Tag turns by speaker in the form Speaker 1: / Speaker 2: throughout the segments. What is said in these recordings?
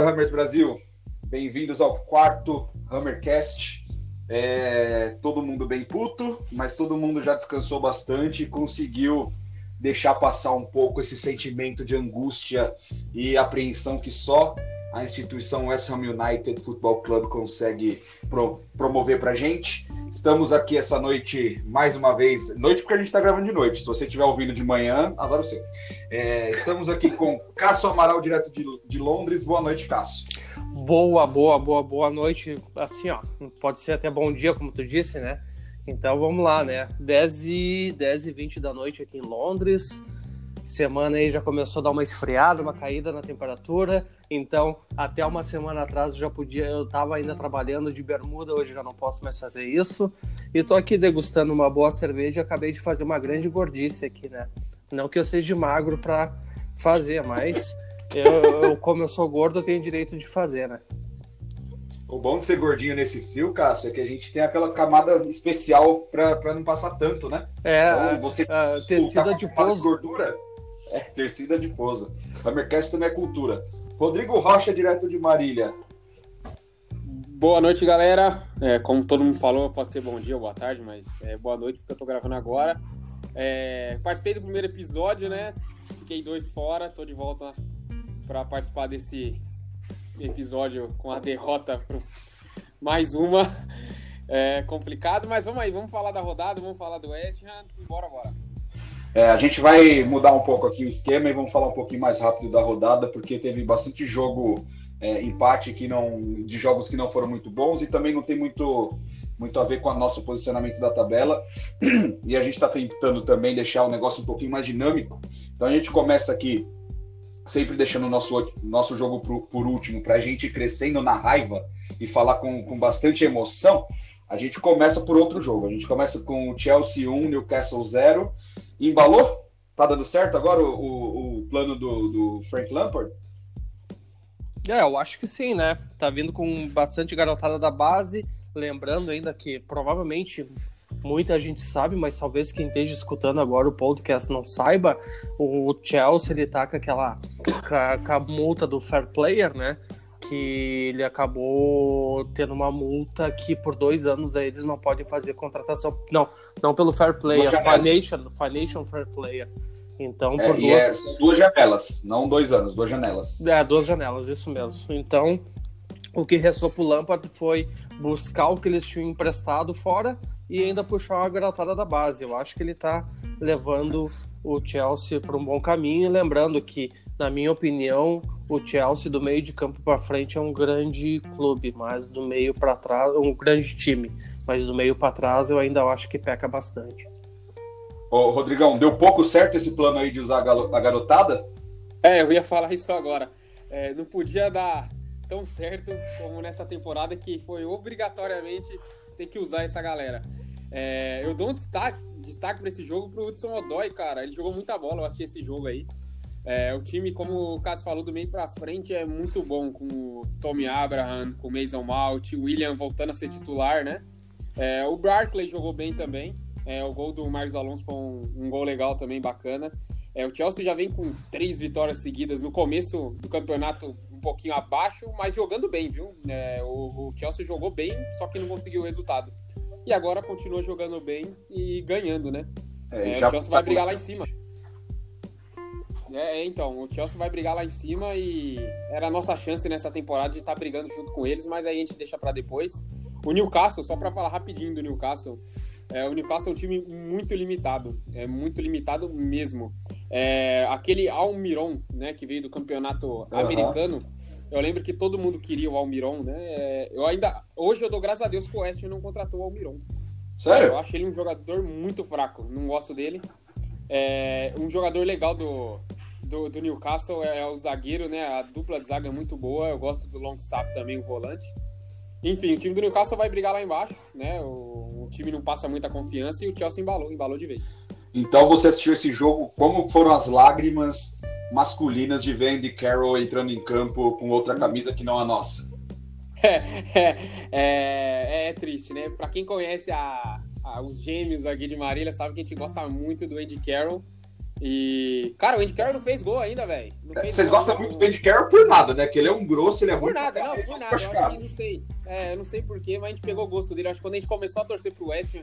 Speaker 1: Fala Hammers Brasil, bem-vindos ao quarto Hammercast. É, todo mundo bem puto, mas todo mundo já descansou bastante e conseguiu deixar passar um pouco esse sentimento de angústia e apreensão que só a instituição West Ham United Football Club consegue pro, promover pra gente. Estamos aqui essa noite, mais uma vez, noite porque a gente está gravando de noite. Se você estiver ouvindo de manhã, azar o seu. É, estamos aqui com Cássio Amaral, direto de, de Londres. Boa noite, Cássio.
Speaker 2: Boa, boa, boa, boa noite. Assim, ó, pode ser até bom dia, como tu disse, né? Então vamos lá, né? 10 e, 10 e 20 da noite aqui em Londres. Semana aí já começou a dar uma esfriada, uma caída na temperatura. Então, até uma semana atrás eu já podia, eu tava ainda trabalhando de bermuda, hoje já não posso mais fazer isso. E tô aqui degustando uma boa cerveja e acabei de fazer uma grande gordice aqui, né? Não que eu seja magro para fazer, mas eu, eu, como eu sou gordo, eu tenho direito de fazer, né?
Speaker 1: O bom de ser gordinho nesse frio, Cássio, é que a gente tem aquela camada especial para não passar tanto, né?
Speaker 2: É,
Speaker 1: então, você
Speaker 2: a, a tecida de pouso.
Speaker 1: gordura, é, tecida de pouso. A Mercast também é cultura. Rodrigo Rocha, direto de Marília.
Speaker 3: Boa noite, galera. É, como todo mundo falou, pode ser bom dia ou boa tarde, mas é boa noite porque eu tô gravando agora. É, participei do primeiro episódio, né? Fiquei dois fora, tô de volta para participar desse episódio com a derrota pro mais uma. É complicado, mas vamos aí, vamos falar da rodada, vamos falar do West Ham e bora, bora.
Speaker 1: É, a gente vai mudar um pouco aqui o esquema e vamos falar um pouquinho mais rápido da rodada, porque teve bastante jogo, é, empate que não, de jogos que não foram muito bons e também não tem muito, muito a ver com o nosso posicionamento da tabela. E a gente está tentando também deixar o negócio um pouquinho mais dinâmico. Então a gente começa aqui sempre deixando o nosso, nosso jogo por, por último, para a gente ir crescendo na raiva e falar com, com bastante emoção, a gente começa por outro jogo. A gente começa com o Chelsea 1, Newcastle 0. Embalou? Tá dando certo agora o, o, o plano do, do, Frank Lampard?
Speaker 2: É, eu acho que sim, né? Tá vindo com bastante garotada da base. Lembrando ainda que provavelmente muita gente sabe, mas talvez quem esteja escutando agora o podcast não saiba, o Chelsea ele tá com aquela com a, com a multa do fair player, né? Que ele acabou tendo uma multa que por dois anos aí eles não podem fazer contratação. Não, não pelo fair player, financial, financial fair player. Então,
Speaker 1: é,
Speaker 2: por
Speaker 1: duas... É, são duas janelas, não dois anos, duas janelas.
Speaker 2: É, duas janelas, isso mesmo. Então, o que restou pro Lampard foi buscar o que eles tinham emprestado fora e ainda puxar uma garotada da base. Eu acho que ele está levando o Chelsea para um bom caminho. Lembrando que, na minha opinião, o Chelsea do meio de campo para frente é um grande clube, mas do meio para trás, um grande time. Mas do meio para trás eu ainda acho que peca bastante.
Speaker 1: Ô, Rodrigão, deu pouco certo esse plano aí de usar a garotada?
Speaker 3: É, eu ia falar isso agora. É, não podia dar tão certo como nessa temporada que foi obrigatoriamente ter que usar essa galera. É, eu dou um destaque, destaque para esse jogo pro Hudson Odoi, cara. Ele jogou muita bola, eu assisti esse jogo aí. É, o time, como o Cássio falou, do meio para frente é muito bom, com o Tommy Abraham, com o Mason Malt, o William voltando a ser titular, né? É, o Barkley jogou bem também. É, o gol do Marcos Alonso foi um, um gol legal também, bacana. É, o Chelsea já vem com três vitórias seguidas no começo do campeonato um pouquinho abaixo, mas jogando bem, viu? É, o, o, Chelsea jogou bem, só que não conseguiu o resultado. E agora continua jogando bem e ganhando, né? É, é o Chelsea vai brigar lá em cima. É, é, então, o Chelsea vai brigar lá em cima e era a nossa chance nessa temporada de estar tá brigando junto com eles, mas aí a gente deixa para depois. O Newcastle, só para falar rapidinho do Newcastle, é, o Newcastle é um time muito limitado, é muito limitado mesmo. É, aquele Almiron, né, que veio do campeonato uhum. americano, eu lembro que todo mundo queria o Almiron, né? É, eu ainda hoje eu dou graças a Deus que o West não contratou o Almiron.
Speaker 1: Sério?
Speaker 3: Eu acho ele um jogador muito fraco, não gosto dele. É, um jogador legal do, do, do, Newcastle é, é o zagueiro, né? A dupla de zaga é muito boa. Eu gosto do Longstaff também, o volante. Enfim, o time do Newcastle vai brigar lá embaixo, né? O, o, time não passa muita confiança e o Chelsea embalou, embalou de vez.
Speaker 1: Então você assistiu esse jogo, como foram as lágrimas masculinas de ver Andy Carroll entrando em campo com outra camisa que não a nossa?
Speaker 3: é, é, é, é triste, né? Pra quem conhece a, a, os gêmeos aqui de Marília, sabe que a gente gosta muito do Andy Carroll. E, cara, o Andy Carroll não fez gol ainda, velho.
Speaker 1: Vocês gostam muito do Andy Carroll por nada, né? Que ele é um grosso, ele é
Speaker 3: por. Nada, não, por nada, Eu acho que não sei. É, eu não sei porquê, mas a gente pegou o gosto dele. Acho que quando a gente começou a torcer pro West,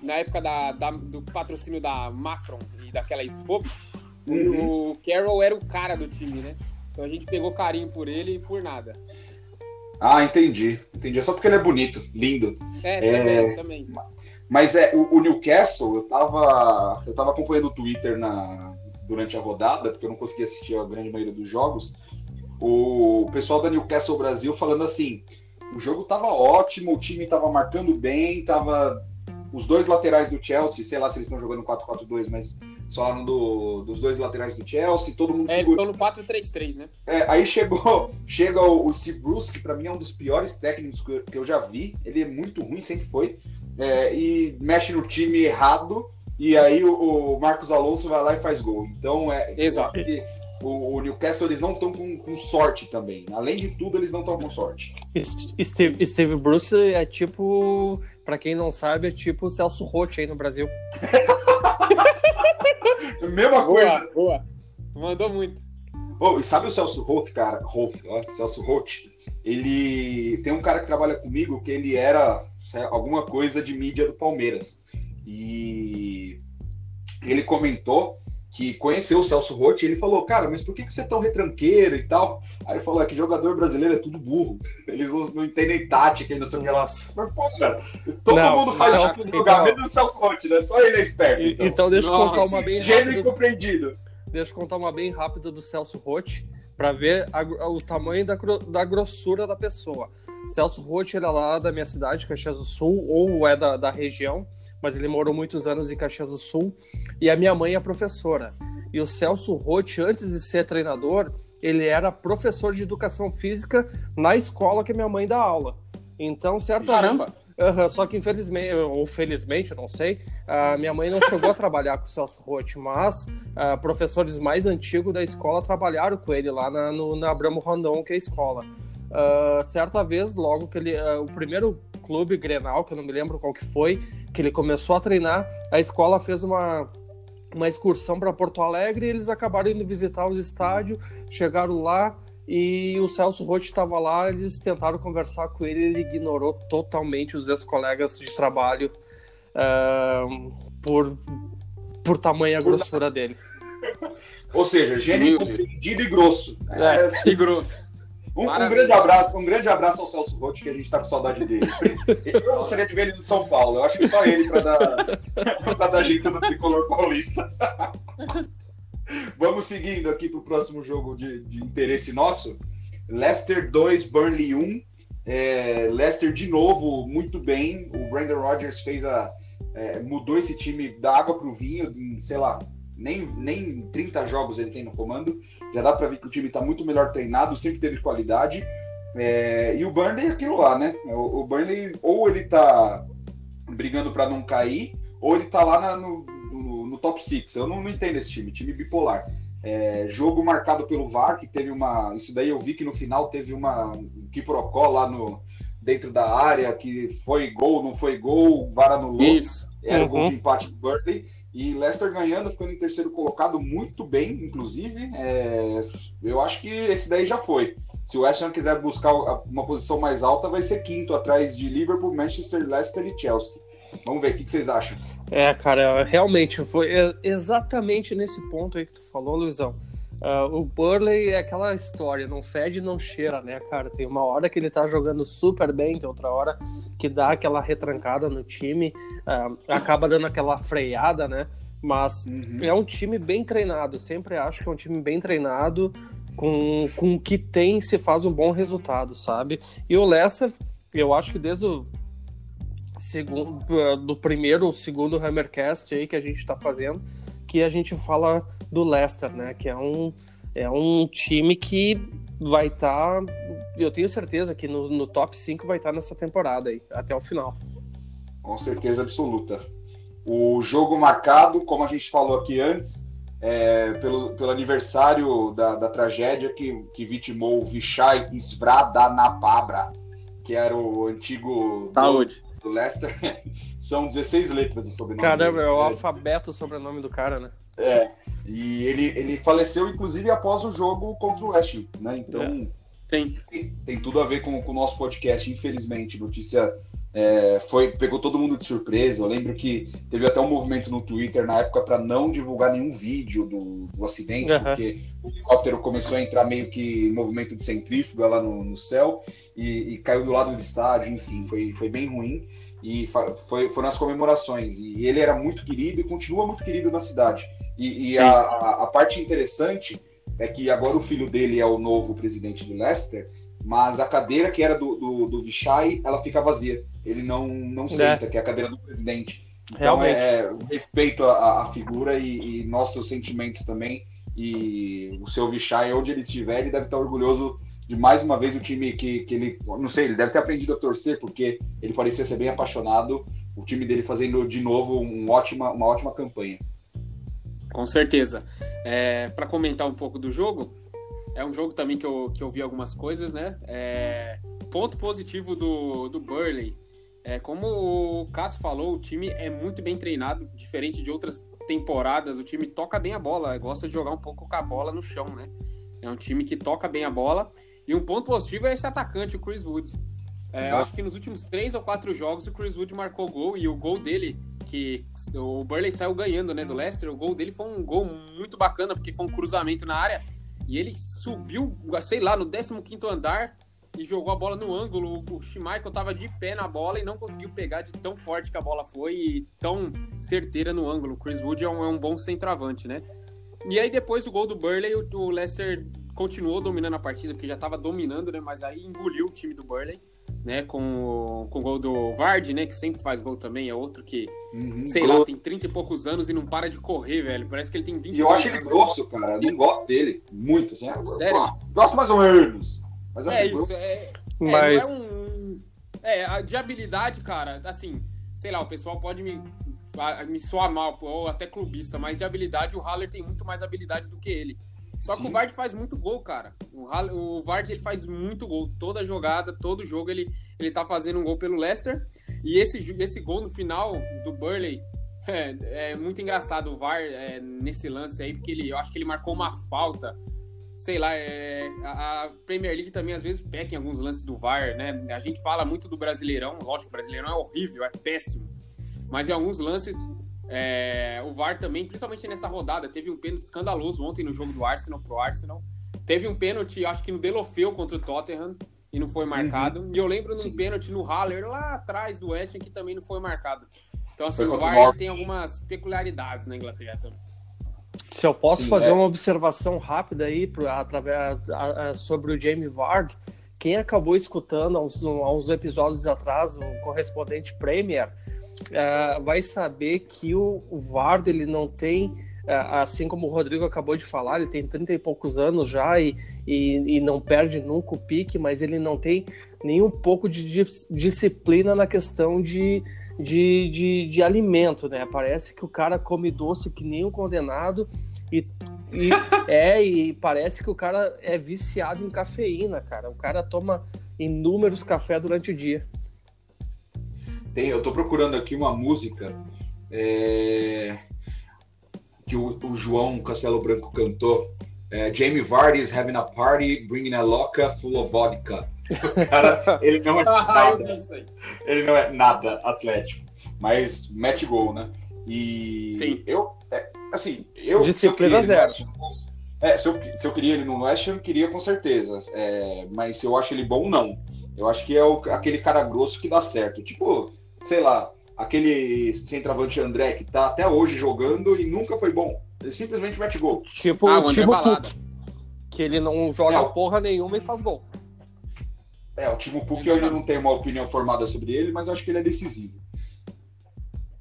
Speaker 3: na época da, da do patrocínio da Macron e daquela Spobit, uhum. o Carroll era o cara do time, né? Então a gente pegou carinho por ele por nada.
Speaker 1: Ah, entendi. Entendi. É só porque ele é bonito, lindo.
Speaker 3: É, também, é... também.
Speaker 1: Mas é, o, o, Newcastle, eu tava, eu tava acompanhando o Twitter na, durante a rodada, porque eu não conseguia assistir a grande maioria dos jogos. O pessoal da Newcastle Brasil falando assim: o jogo tava ótimo, o time tava marcando bem, tava. Os dois laterais do Chelsea, sei lá se eles estão jogando 4-4-2, mas falaram do, dos dois laterais do Chelsea, todo mundo
Speaker 3: É, eles estão no 4-3-3, né?
Speaker 1: É, aí chegou, chega o, o Steve Bruce, que pra mim é um dos piores técnicos que eu, que eu já vi. Ele é muito ruim, sempre foi é, e mexe no time errado, e aí o, o, Marcos Alonso vai lá e faz gol. Então, é.
Speaker 3: Exato.
Speaker 1: O, o, Newcastle eles não estão com, com, sorte também. Além de tudo, eles não estão com sorte.
Speaker 2: Steve, Steve Bruce é tipo, para quem não sabe, é tipo o Celso Rotti aí no Brasil.
Speaker 1: Mesma coisa.
Speaker 3: Boa, boa. Mandou muito.
Speaker 1: Oh, e sabe o Celso Roth, cara? Roth, ó, Celso Roth. Ele tem um cara que trabalha comigo que ele era alguma coisa de mídia do Palmeiras. E ele comentou que conheceu o Celso Roth e ele falou, cara, mas por que, que você é tão retranqueiro e tal? Aí ele falou, é que jogador brasileiro é tudo burro. Eles não, não entendem tática e não sei o que lá. Mas, pô, cara, todo não, mundo faz não, tipo de jogar, então, menos o Celso Roth, né? Só ele é esperto.
Speaker 2: Então, então deixa eu contar uma bem
Speaker 1: rápida. Gênio incompreendido.
Speaker 2: Deixa eu contar uma bem rápida do Celso Roth, para ver a, o tamanho da, da grossura da pessoa. Celso Roth era lá da minha cidade, Caxias do Sul, ou é da, da região, mas ele morou muitos anos em Caxias do Sul, e a minha mãe é professora. E o Celso Roth, antes de ser treinador, ele era professor de educação física na escola que minha mãe dá aula. Então, certo?
Speaker 3: Caramba!
Speaker 2: Uhum, só que infelizmente, ou felizmente, eu não sei, a minha mãe não chegou a trabalhar com o Celso Roth, mas uh, professores mais antigos da escola trabalharam com ele lá na, no, na Abramo Rondon, que é a escola. Uh, certa vez, logo que ele. Uh, o primeiro clube Grenal, que eu não me lembro qual que foi, que ele começou a treinar, a escola fez uma, uma excursão para Porto Alegre e eles acabaram indo visitar os estádios, chegaram lá e o Celso Roth estava lá, eles tentaram conversar com ele, ele ignorou totalmente os ex-colegas de trabalho uh, por, por tamanha grossura dele.
Speaker 1: Ou seja, gênio compreendido e grosso.
Speaker 3: É, e grosso.
Speaker 1: Um, um, grande abraço, um grande abraço ao Celso Roth, que a gente está com saudade dele. Eu gostaria de ver ele no São Paulo. Eu acho que só ele para dar, pra dar jeito no tricolor paulista. Vamos seguindo aqui para o próximo jogo de, de, interesse nosso. Leicester 2, Burnley 1. É, Leicester de novo, muito bem. O Brandon Rodgers fez a. É, mudou esse time da água para o vinho, em, sei lá, nem, nem 30 jogos ele tem no comando. Já dá para ver que o time está muito melhor treinado, sempre teve qualidade. É, e o Burnley é aquilo lá, né? O, o Burnley, ou ele está brigando para não cair, ou ele está lá na, no, no, no, top 6. Eu não, não, entendo esse time, time bipolar. É, jogo marcado pelo VAR, que teve uma. Isso daí eu vi que no final teve uma um quiprocó lá no, dentro da área, que foi gol, não foi gol, VAR anulou.
Speaker 3: Isso.
Speaker 1: Era uhum. o gol de empate do Burnley. E Leicester ganhando, ficando em terceiro colocado, muito bem, inclusive. É, eu acho que esse daí já foi. Se o West Ham quiser buscar uma posição mais alta, vai ser quinto, atrás de Liverpool, Manchester, Leicester e Chelsea. Vamos ver, o que, vocês acham?
Speaker 2: É, cara, realmente, foi exatamente nesse ponto aí que tu falou, Luizão. Uh, o Burley é aquela história, não fede não cheira, né, cara? Tem uma hora que ele tá jogando super bem, tem outra hora que dá aquela retrancada no time, uh, acaba dando aquela freada, né? Mas uhum. é um time bem treinado, sempre acho que é um time bem treinado, com, com o que tem se faz um bom resultado, sabe? E o Leicester, eu acho que desde o segundo, do primeiro ou segundo Hammercast aí que a gente tá fazendo, que a gente fala do Leicester, né? Que é um, é um time que vai estar. Tá, eu tenho certeza que no, no top 5 vai estar tá nessa temporada aí, até o final.
Speaker 1: Com certeza absoluta. O jogo marcado, como a gente falou aqui antes, é, pelo, pelo aniversário da, da tragédia que, que vitimou o Vichai Svradanapabra. que era o antigo
Speaker 3: Saúde.
Speaker 1: do Leicester, são 16 letras de sobrenome.
Speaker 2: Caramba, é o
Speaker 1: dele.
Speaker 2: alfabeto o sobrenome do cara, né?
Speaker 1: É, e ele, ele faleceu, inclusive, após o jogo contra o West né? Então,
Speaker 2: É.
Speaker 3: Tem.
Speaker 1: tem, tudo a ver com, com o nosso podcast, infelizmente. Notícia é, foi pegou todo mundo de surpresa. Eu lembro que teve até um movimento no Twitter na época para não divulgar nenhum vídeo do, do acidente,
Speaker 2: Aham.
Speaker 1: porque o helicóptero começou a entrar meio que em movimento de centrífuga lá no, no céu e, e caiu do lado do estádio, enfim, foi, foi bem ruim. E foi, foram as comemorações. E ele era muito querido e continua muito querido na cidade. E, e a, a, a parte interessante é que agora o filho dele é o novo presidente do Leicester, mas a cadeira que era do, do, do Vichai, ela fica vazia. Ele não, não senta, que é a cadeira do presidente. Então
Speaker 2: Realmente.
Speaker 1: é, é respeito à, à figura e, e nossos sentimentos também. E o seu Vichai, onde ele estiver, ele deve estar orgulhoso de mais uma vez o time que, que ele. Não sei, ele deve ter aprendido a torcer, porque ele parecia ser bem apaixonado. O time dele fazendo de novo um ótima, uma ótima campanha.
Speaker 3: Com certeza. É, para comentar um pouco do jogo, é um jogo também que eu, que eu vi algumas coisas, né? É, ponto positivo do, do Burley. É, como o Cássio falou, o time é muito bem treinado, diferente de outras temporadas. O time toca bem a bola, gosta de jogar um pouco com a bola no chão, né? É um time que toca bem a bola. E um ponto positivo é esse atacante, o Chris Wood. É, eu acho que nos últimos três ou quatro jogos o Chris Wood marcou gol e o gol dele, que o Burley saiu ganhando, né, do Leicester, o gol dele foi um gol muito bacana, porque foi um cruzamento na área e ele subiu, sei lá, no 15º andar e jogou a bola no ângulo. O Schmeichel tava de pé na bola e não conseguiu pegar de tão forte que a bola foi e tão certeira no ângulo. O Chris Wood é um, é um bom centroavante, né? E aí depois do gol do Burley, o, o Leicester continuou dominando a partida, porque já tava dominando, né? Mas aí engoliu o time do Burley, né? Com, o- com o gol do Vard, né? Que sempre faz gol também, é outro que,
Speaker 1: Uhum.
Speaker 3: sei
Speaker 1: Gol-
Speaker 3: lá, tem 30 e poucos anos e não para de correr, velho. Parece que ele tem 20
Speaker 1: E eu acho ele grosso, cara. Eu não gosto dele. Muito, assim. Eu
Speaker 3: Sério?
Speaker 1: Gosto, gosto mais ou menos. Mas eu acho
Speaker 3: É isso, é, é,
Speaker 2: Mas
Speaker 3: não é um. É, a de habilidade, cara, assim, sei lá, o pessoal pode me, me soar mal, ou até clubista, mas de habilidade o Haller tem muito mais habilidade do que ele. Só que
Speaker 1: Sim.
Speaker 3: o Vard faz muito gol, cara. O, o Vard ele faz muito gol. Toda jogada, todo jogo ele, ele tá fazendo um gol pelo Leicester. E esse, esse gol no final do Burley é, é muito engraçado. O VAR é, nesse lance aí, porque ele, eu acho que ele marcou uma falta sei lá, é, a a Premier League também às vezes peca em alguns lances do VAR, né? A gente fala muito do Brasileirão, lógico, o Brasileirão é horrível, é péssimo. Mas em alguns lances, é, o VAR também, principalmente nessa rodada, teve um pênalti escandaloso ontem no jogo do Arsenal pro Arsenal. Teve um pênalti, acho que no Delofeu contra o Tottenham, e não foi marcado. E eu lembro num pênalti no Haller lá atrás do West Ham que também não foi marcado. Então, assim,
Speaker 1: Foi
Speaker 3: o VAR tem algumas peculiaridades na Inglaterra também.
Speaker 2: Se eu posso
Speaker 1: Sim,
Speaker 2: fazer
Speaker 1: é.
Speaker 2: uma observação rápida aí pro- através, a- a- sobre o Jamie Vard, quem acabou escutando há uns, há uns episódios atrás, o correspondente Premier, eh, vai saber que o, o Vard ele não tem, eh, assim como o Rodrigo acabou de falar, ele tem 30 e poucos anos já e, e, e não perde nunca o pique, mas ele não tem nenhum pouco de dis- disciplina na questão de, de, de, de alimento, né? Parece que o cara come doce que nem um condenado e, e é e parece que o cara é viciado em cafeína, cara. O cara toma inúmeros cafés durante o dia.
Speaker 1: Tem, eu tô procurando aqui uma música é, que o, o João Castelo Branco cantou. É, Jamie Vardy is having a party, bringing a loca full of vodka. O cara, ele não é
Speaker 3: Ah, eu
Speaker 1: nada,
Speaker 3: vi isso aí.
Speaker 1: ele não é nada atlético, mas mete gol, né? E
Speaker 3: Sim.
Speaker 1: eu, é, assim, eu
Speaker 2: Disciplina
Speaker 1: se eu queria ele
Speaker 2: zero.
Speaker 1: no West Ham, é, se eu, se eu queria ele no West Ham, queria com certeza. É, mas se eu acho ele bom, não. Eu acho que é o- aquele cara grosso que dá certo. Tipo, sei lá, aquele centroavante André que tá até hoje jogando e nunca foi bom. Ele simplesmente mete gol.
Speaker 2: Tipo
Speaker 3: Ah, o
Speaker 2: o
Speaker 3: André
Speaker 2: Timo
Speaker 3: Balada.
Speaker 2: Puk, que ele não joga
Speaker 1: É,
Speaker 2: porra nenhuma e faz gol.
Speaker 1: É, o Timo Puk eu ainda não tenho uma opinião formada sobre ele, mas eu acho que ele é decisivo.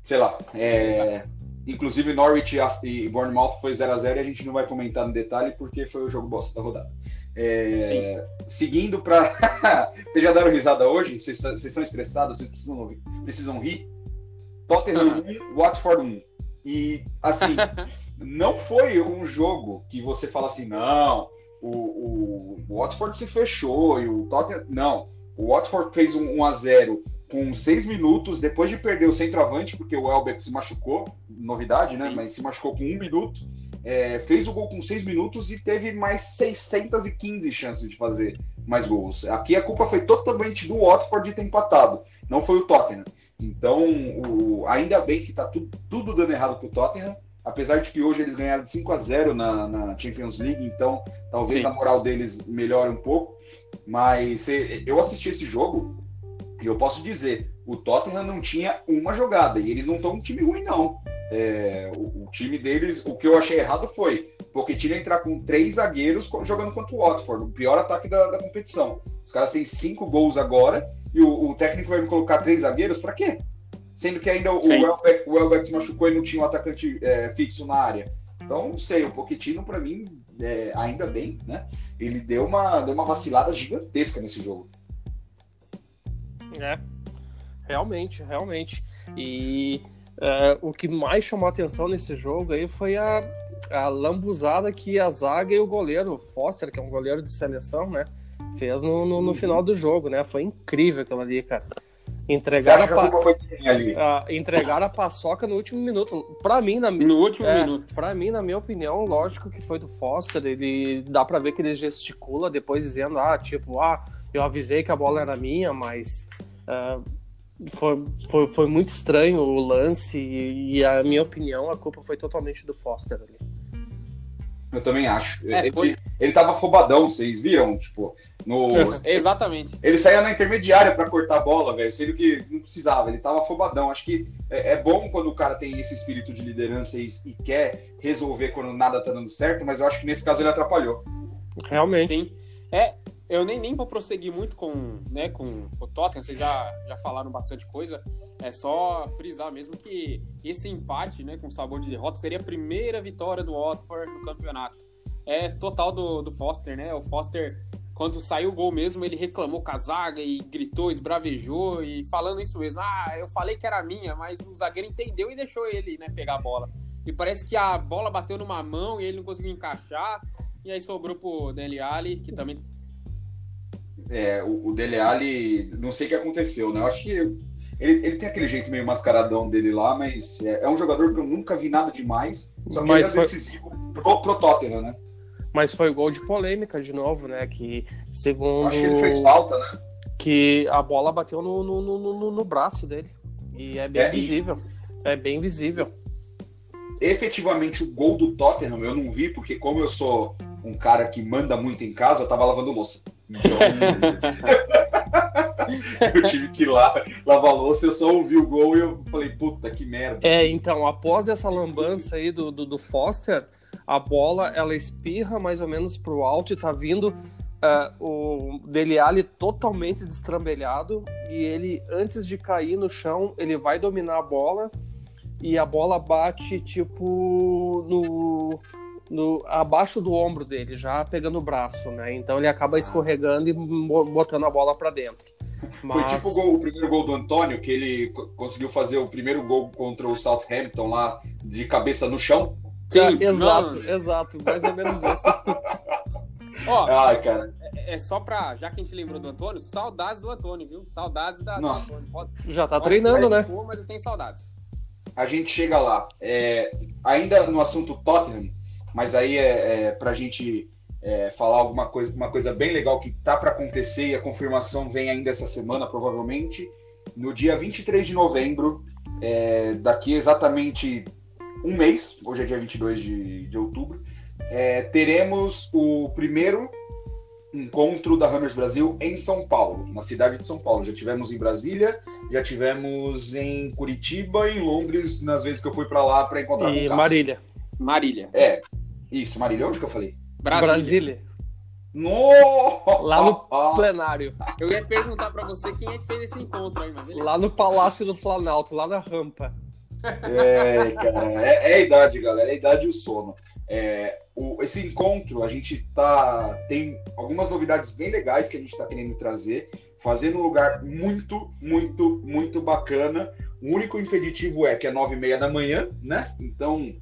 Speaker 1: Sei lá, é, inclusive Norwich e Bournemouth foi 0x0 e a gente não vai comentar no detalhe porque foi o jogo bosta da rodada. É, seguindo para. vocês já deram risada hoje? Vocês, vocês estão estressados? Vocês precisam, rir- precisam rir? Tottenham 1, Watford 1. E, assim, não foi um jogo que você fala assim, não, o, o, Watford se fechou e o Tottenham. Não. O Watford fez um 1 a 0 com seis minutos, depois de perder o centroavante, porque o Elbeck se machucou, novidade, né?
Speaker 3: Sim.
Speaker 1: Mas se machucou com um minuto. É, fez o gol com seis minutos e teve mais 615 chances de fazer mais gols. Aqui a culpa foi totalmente do Watford de ter empatado, não foi o Tottenham. Então, o- ainda bem que tá tudo, tudo dando errado pro Tottenham, apesar de que hoje eles ganharam de 5 a 0 na, na Champions League, então talvez
Speaker 3: Sim.
Speaker 1: a moral deles melhore um pouco. Mas eu assisti esse jogo e eu posso dizer, o Tottenham não tinha uma jogada, e eles não estão um time ruim, não. É, o, o time deles, o que eu achei errado foi Pochettino entrar com três zagueiros jogando contra o Watford, o pior ataque da, da competição. Os caras têm cinco gols agora, e o, o técnico vai me colocar três zagueiros pra quê? Sendo que ainda o. Welbeck, o Welbeck se machucou e não tinha um atacante é, fixo na área. Então, não sei, o Pochettino, pra mim, é, ainda bem, né? Ele deu uma, deu uma vacilada gigantesca nesse jogo.
Speaker 2: É, realmente, realmente. E é, o que mais chamou a atenção nesse jogo aí foi a, a lambuzada que a zaga e o goleiro, o Foster, que é um goleiro de seleção, né? Fez no, no, no final do jogo, né? Foi incrível aquilo ali, cara. Entregaram a, pa- a- entregaram a paçoca no último minuto. Pra mim, na
Speaker 3: No último
Speaker 2: é,
Speaker 3: minuto.
Speaker 2: Pra mim, na minha opinião, lógico que foi do Foster. Ele dá pra ver que ele gesticula depois dizendo, ah, tipo, ah, eu avisei que a bola era minha, mas ah, foi, foi, foi muito estranho o lance e, e a minha opinião, a culpa foi totalmente do Foster ali.
Speaker 1: Eu também acho.
Speaker 3: É,
Speaker 1: ele,
Speaker 3: foi-
Speaker 1: ele tava afobadão, vocês viram? Tipo, no...
Speaker 3: Exatamente.
Speaker 1: ele saía na intermediária pra cortar a bola, velho, sendo que não precisava, ele tava afobadão. Acho que é, é bom quando o cara tem esse espírito de liderança e, e quer resolver quando nada tá dando certo, mas eu acho que nesse caso ele atrapalhou.
Speaker 2: Realmente.
Speaker 3: Sim. É, eu nem, nem vou prosseguir muito com, né, com o Tottenham, vocês já, já falaram bastante coisa. É só frisar mesmo que esse empate, né, com sabor de derrota, seria a primeira vitória do Watford no campeonato. É total do, do Foster, né? O Foster, quando saiu o gol mesmo, ele reclamou com a zaga e gritou, esbravejou e falando isso mesmo. Ah, eu falei que era minha, mas o zagueiro entendeu e deixou ele, né, pegar a bola. E parece que a bola bateu numa mão e ele não conseguiu encaixar. E aí sobrou pro Dele Alli, que também
Speaker 1: É, o, o Dele Alli, não sei o que aconteceu, né? Eu acho que ele, ele tem aquele jeito meio mascaradão dele lá, mas é, é um jogador que eu nunca vi nada demais. Só que
Speaker 2: Mas
Speaker 1: ele é
Speaker 2: foi-
Speaker 1: decisivo pro, pro Tottenham, né?
Speaker 2: Mas foi gol de polêmica de novo, né? Que segundo.
Speaker 1: Acho que ele fez falta, né?
Speaker 2: que a bola bateu no, no, no, no- no braço dele. E é bem
Speaker 1: É, e-
Speaker 2: visível. É bem visível.
Speaker 1: efetivamente o gol do Tottenham eu não vi, porque como eu sou um cara que manda muito em casa, eu tava lavando louça. Então, eu tive que ir lá lavar louça, eu só ouvi o gol e eu falei, puta, que merda.
Speaker 2: É, então, após essa lambança aí do, do, do Foster, a bola ela espirra mais ou menos pro alto e tá vindo ah, o Dele Alli totalmente destrambelhado e ele, antes de cair no chão, ele vai dominar a bola e a bola bate, tipo, no, no abaixo do ombro dele, já pegando o braço, né? Então ele acaba escorregando e botando a bola para dentro.
Speaker 1: Foi
Speaker 2: Mas-
Speaker 1: tipo o, gol- o primeiro gol do Antônio, que ele co- conseguiu fazer o primeiro gol contra o Southampton lá, de cabeça no chão.
Speaker 3: Sim,
Speaker 2: exato, exato, mais ou menos isso.
Speaker 3: Ó,
Speaker 1: Ai, cara.
Speaker 3: é só pra. Já que a gente lembrou do Antônio, saudades do Antônio, viu? Saudades da, do
Speaker 1: Nossa.
Speaker 3: Antônio. Pode,
Speaker 2: Já tá treinando, né?
Speaker 3: for, mas eu tenho saudades.
Speaker 1: A gente chega lá. É, ainda no assunto Tottenham, mas aí é, é pra gente é, falar alguma coisa, uma coisa bem legal que tá para acontecer e a confirmação vem ainda essa semana, provavelmente. No dia 23 de novembro, é, daqui exatamente um mês, hoje é dia 22 de, de outubro, é, teremos o primeiro encontro da Hammers Brasil em São Paulo, na cidade de São Paulo. Já tivemos em Brasília, já tivemos em Curitiba e em Londres, nas vezes que eu fui para lá para encontrar com o
Speaker 2: E. Marília.
Speaker 3: Marília.
Speaker 1: É, isso, Marília, onde que eu falei?
Speaker 3: Brasília.
Speaker 2: Brasília.
Speaker 1: No!
Speaker 2: Lá no plenário.
Speaker 3: Eu ia perguntar pra você quem é que fez esse encontro aí, mas beleza.
Speaker 2: Lá no Palácio do Planalto, lá na rampa.
Speaker 1: É, cara, é, é a idade, galera, é a idade e o sono. É, o- esse encontro, a gente tá. Tem algumas novidades bem legais que a gente tá querendo trazer, fazendo um lugar muito, muito, muito bacana. O único impeditivo é que é nove e meia da manhã, né? Então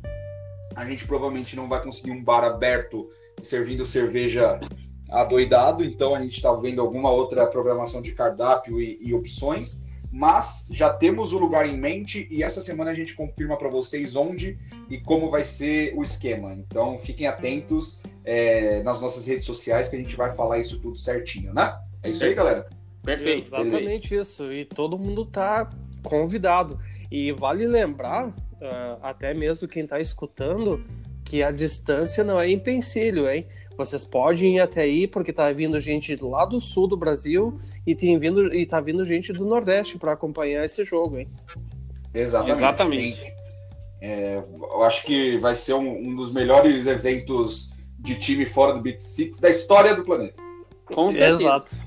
Speaker 1: a gente provavelmente não vai conseguir um bar aberto servindo cerveja adoidado, então a gente está vendo alguma outra programação de cardápio e, e, opções, mas já temos o lugar em mente e essa semana a gente confirma para vocês onde e como vai ser o esquema. Então fiquem atentos é, nas nossas redes sociais que a gente vai falar isso tudo certinho, né? É isso aí, galera.
Speaker 2: Perfeito. Exatamente isso. E todo mundo tá convidado. E vale lembrar, uh, até mesmo quem está escutando, que a distância não é empecilho, hein? Vocês podem ir até aí, porque tá vindo gente lá do sul do Brasil e tem vindo e tá vindo gente do Nordeste para acompanhar esse jogo, hein?
Speaker 1: Exatamente.
Speaker 3: Exatamente.
Speaker 1: É, eu acho que vai ser um, um, dos melhores eventos de time fora do Beat Six da história do planeta.
Speaker 2: Com certeza. Exato.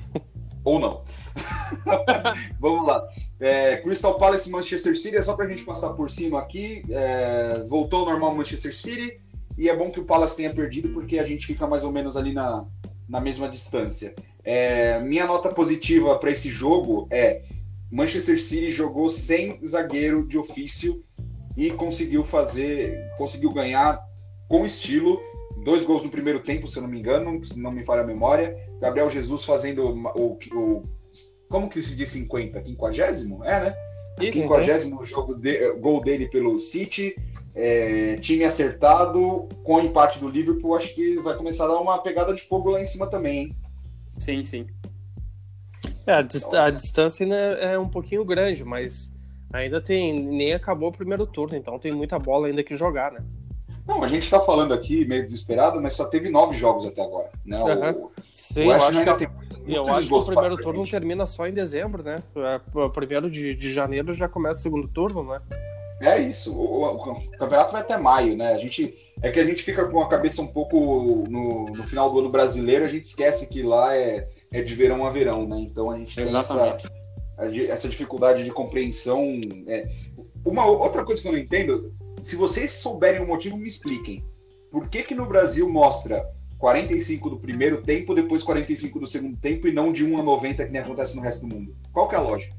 Speaker 1: Ou não. Vamos lá. É, Crystal Palace Manchester City, é só pra gente passar por cima aqui. É, voltou ao normal Manchester City. E é bom que o Palace tenha perdido, porque a gente fica mais ou menos ali na, na mesma distância. É, minha nota positiva para esse jogo é Manchester City jogou sem zagueiro de ofício e conseguiu fazer, conseguiu ganhar com estilo. Dois gols no primeiro tempo, se eu não me engano, não me falha a memória. Gabriel Jesus fazendo o, o, como que se diz 50? 50? É, né? Isso, 50 jogo de, gol dele pelo City. É, time acertado, com o empate do Liverpool, acho que vai começar a dar uma pegada de fogo lá em cima também, hein?
Speaker 3: Sim, sim.
Speaker 2: É, a, dist a, distância ainda é um pouquinho grande, mas ainda tem. Nem acabou o primeiro turno, então tem muita bola ainda que jogar, né?
Speaker 1: Não, a gente tá falando aqui meio desesperado, mas só teve nove jogos até agora. Né?
Speaker 2: Uhum. O, Sim, o eu acho, que, tem eu acho que o primeiro turno termina só em dezembro, né? O primeiro de, de janeiro já começa o segundo turno, né?
Speaker 1: É isso. O, o, o, campeonato vai até maio, né? A gente é que a gente fica com a cabeça um pouco no, no final do ano brasileiro, a gente esquece que lá é, é de verão a verão, né? Então a gente tem Exatamente. essa, essa dificuldade de compreensão. É. Uma outra coisa que eu não entendo, se vocês souberem o motivo, me expliquem. Por que que no Brasil mostra 45 do primeiro tempo, depois 45 do segundo tempo e não de 1 a 90 que nem acontece no resto do mundo? Qual que é a lógica?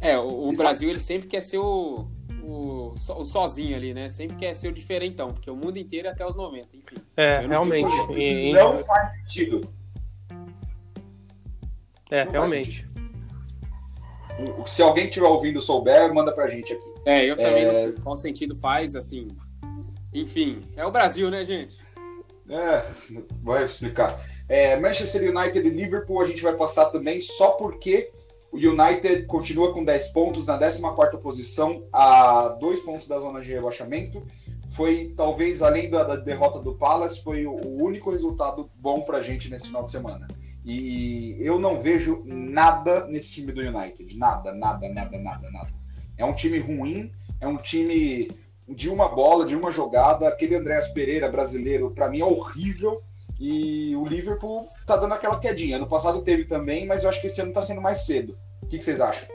Speaker 3: É, o, o Brasil ele sempre quer ser o, o, o, sozinho ali, né? Sempre quer ser o diferentão, porque o mundo inteiro é até os 90, enfim.
Speaker 2: É, realmente.
Speaker 1: E, não faz sentido.
Speaker 2: É, não realmente.
Speaker 1: Se alguém estiver ouvindo souber, manda pra gente aqui.
Speaker 3: É, eu também é... não sei qual sentido faz, assim. Enfim, é o Brasil, né, gente?
Speaker 1: É, vai explicar. É, Manchester United e Liverpool a gente vai passar também só porque o United continua com 10 pontos na 14 posição, a dois pontos da zona de rebaixamento. Foi, talvez, além da, da derrota do Palace, foi o, o único resultado bom para a gente nesse final de semana. E eu não vejo nada nesse time do United. Nada, nada, nada, nada, nada. É um time ruim, é um time de uma bola, de uma jogada. Aquele Andréas Pereira brasileiro, para mim, é horrível. E o Liverpool tá dando aquela quedinha. No passado teve também, mas eu acho que esse ano tá sendo mais cedo. O que, que vocês acham?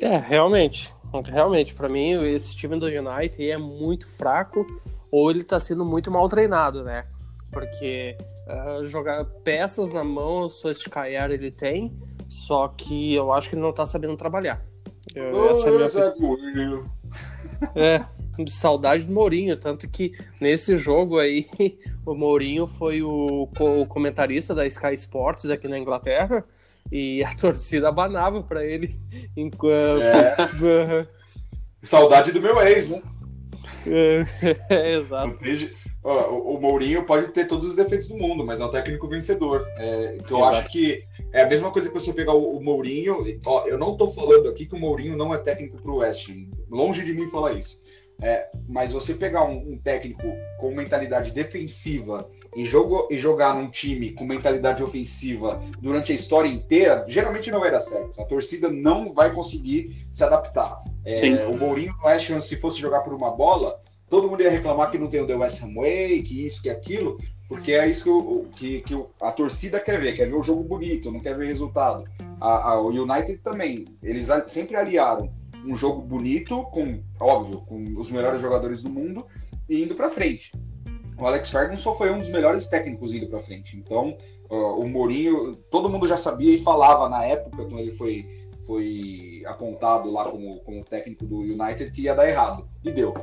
Speaker 2: É, realmente. Realmente, para mim, esse time do United é muito fraco ou ele tá sendo muito mal treinado, né? Porque uh, jogar peças na mão, o Solskjaer ele tem, só que eu acho que ele não tá sabendo trabalhar.
Speaker 1: Eu, essa é a minha...
Speaker 2: É, saudade do Mourinho, tanto que nesse jogo aí o Mourinho foi o, o comentarista da Sky Sports aqui na Inglaterra e a torcida abanava para ele enquanto
Speaker 1: é. saudade do meu ex, né?
Speaker 2: É, exato.
Speaker 1: o Mourinho pode ter todos os defeitos do mundo, mas é um técnico vencedor. É, eu Exato. acho que é a mesma coisa que você pegar o, o Mourinho. Ó, eu não estou falando aqui que o Mourinho não é técnico para o West. Longe de mim falar isso. É, mas você pegar um, um, técnico com mentalidade defensiva e, jogo, e jogar num time com mentalidade ofensiva durante a história inteira, geralmente não vai dar certo. A torcida não vai conseguir se adaptar. É, o Mourinho no West Ham, se fosse jogar por uma bola, todo mundo ia reclamar que não tem o The West Ham Way, que isso, que aquilo, porque é isso que, que, que a torcida quer ver, quer ver o jogo bonito, não quer ver resultado. A, a, o United também, eles sempre aliaram um jogo bonito, com, óbvio, com os melhores jogadores do mundo, e indo para frente. O Alex Ferguson foi um dos melhores técnicos indo para frente. Então, uh, o Mourinho, todo mundo já sabia e falava na época, quando ele foi foi apontado lá como, como técnico do United que ia dar errado. E deu.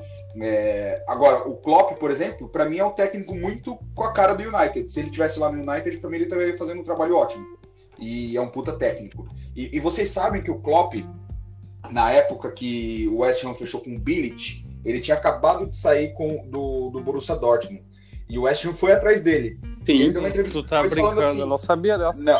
Speaker 1: É, agora, o Klopp, por exemplo, para mim é um técnico muito com a cara do United. Se ele tivesse lá no United, para mim ele estaria fazendo um trabalho ótimo. E é um puta técnico. E, e, vocês sabem que o Klopp, na época que o West Ham fechou com o Billich, ele tinha acabado de sair com, do, do Borussia Dortmund. E o West Ham foi atrás dele.
Speaker 2: Sim, ele deu uma entrevista tu tá brincando, assim, eu não sabia dessa.
Speaker 1: Não.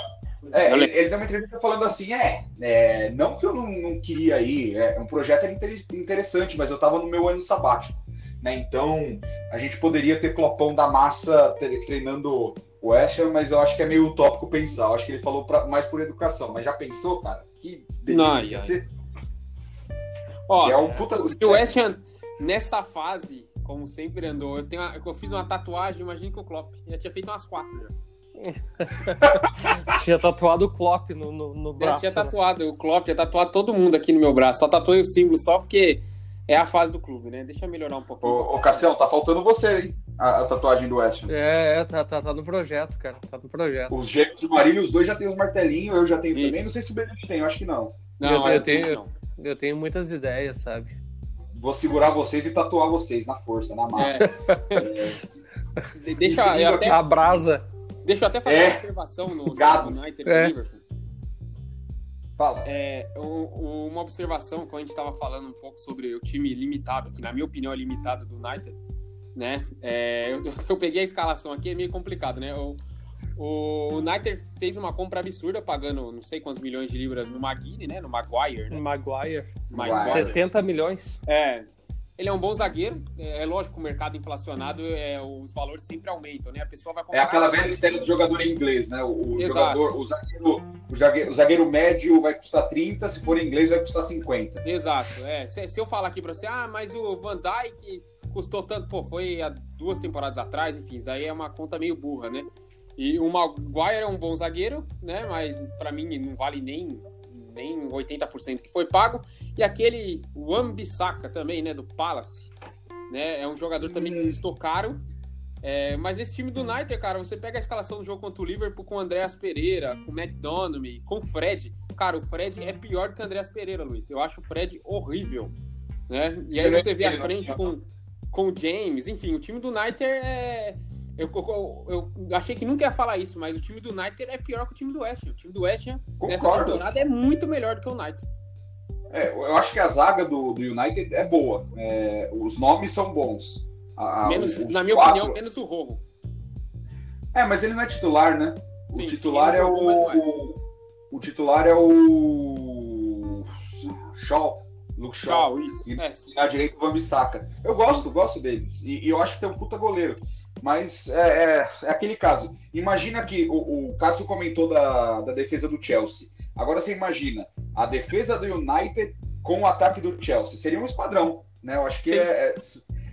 Speaker 1: É, ele, ele, deu uma entrevista falando assim, é, é não que eu não, não, queria ir, é, um projeto era interessante, mas eu estava no meu ano sabático, né? Então a gente poderia ter Clopão da massa treinando o West Ham, mas eu acho que é meio utópico pensar. Eu acho que ele falou pra, mais por educação, mas já pensou, cara? Que delícia. Não, você...
Speaker 3: Ó, é um puta... se o West Ham nessa fase, como sempre andou, eu, tenho uma, eu fiz uma tatuagem, imagina que o Klopp já tinha feito umas quatro já.
Speaker 2: tinha tatuado o Klopp no, no, no braço.
Speaker 3: Já tinha né? tatuado né? o Klopp, tinha tatuado todo mundo aqui no meu braço. Só tatuei o símbolo só porque é a fase do clube, né? Deixa eu melhorar um pouquinho.
Speaker 1: Ô, ô Cassião, tá faltando você, hein? A, a tatuagem do West.
Speaker 2: É, é tá, tá, tá, no projeto, cara. Tá no projeto.
Speaker 1: Os gêmeos do Marília, os dois já tem os martelinhos, eu já tenho Isso. também. Não sei se o Benedito tem, eu acho que não.
Speaker 2: Não, eu, eu tenho, não. Eu tenho muitas ideias, sabe?
Speaker 1: Vou segurar vocês e tatuar vocês na força, na massa. É.
Speaker 2: é. Deixa eu até... A brasa.
Speaker 3: Deixa eu até fazer é. uma observação no Gado. United é. Liverpool.
Speaker 1: Fala.
Speaker 3: É, um, uma observação, quando a gente estava falando um pouco sobre o time limitado, que na minha opinião é limitado do United, né? É, eu, eu, peguei a escalação aqui, é meio complicado, né? O, o United fez uma compra absurda, pagando não sei quantos milhões de libras no Maguire, né? No Maguire, né?
Speaker 2: Maguire. Maguire. 70 milhões.
Speaker 3: É, ele é um bom zagueiro. É, é lógico que o mercado inflacionado, é, os valores sempre aumentam, né? A pessoa vai
Speaker 1: comprar. É aquela velha história do jogador em inglês, né? O, o jogador, o zagueiro, o zagueiro, o zagueiro, médio vai custar 30, se for em inglês vai custar 50.
Speaker 3: Exato. É. Se, se eu falar aqui pra você, ah, mas o Van Dijk custou tanto, pô, foi há duas temporadas atrás, enfim, isso daí é uma conta meio burra, né? E o Maguire é um bom zagueiro, né? Mas para mim não vale nem nem 80% que foi pago. E aquele Wan-Bissaka também, né, do Palace, né, é um jogador também que custou caro. É, mas esse time do United, cara, você pega a escalação do jogo contra o Liverpool com o Andreas Pereira, com o McDonald, com o Fred. Cara, o Fred é pior do que o Andreas Pereira, Luiz. Eu acho o Fred horrível. Né? E aí você vê a frente com, com o James. Enfim, o time do United é, eu, eu, eu, achei que nunca ia falar isso, mas o time do United é pior que o time do West Ham. O time do West Ham nessa temporada é muito melhor do que o United.
Speaker 1: É, eu acho que a zaga do, do United é boa. É, os nomes são bons.
Speaker 3: A, menos, na minha quatro... opinião, menos o Rojo.
Speaker 1: É, mas ele não é titular, né? O sim, titular sim, é o, o, o. titular é o. Shaw. Luke Shaw. Shaw isso. E, é, e na direita o Van Bissaka. Eu gosto, gosto deles. E, e eu acho que tem um puta goleiro. Mas é, é, é aquele caso. Imagina que o, o Cássio comentou da, da defesa do Chelsea. Agora você imagina a defesa do United com o ataque do Chelsea. Seria um esquadrão, né? Eu acho que é, é,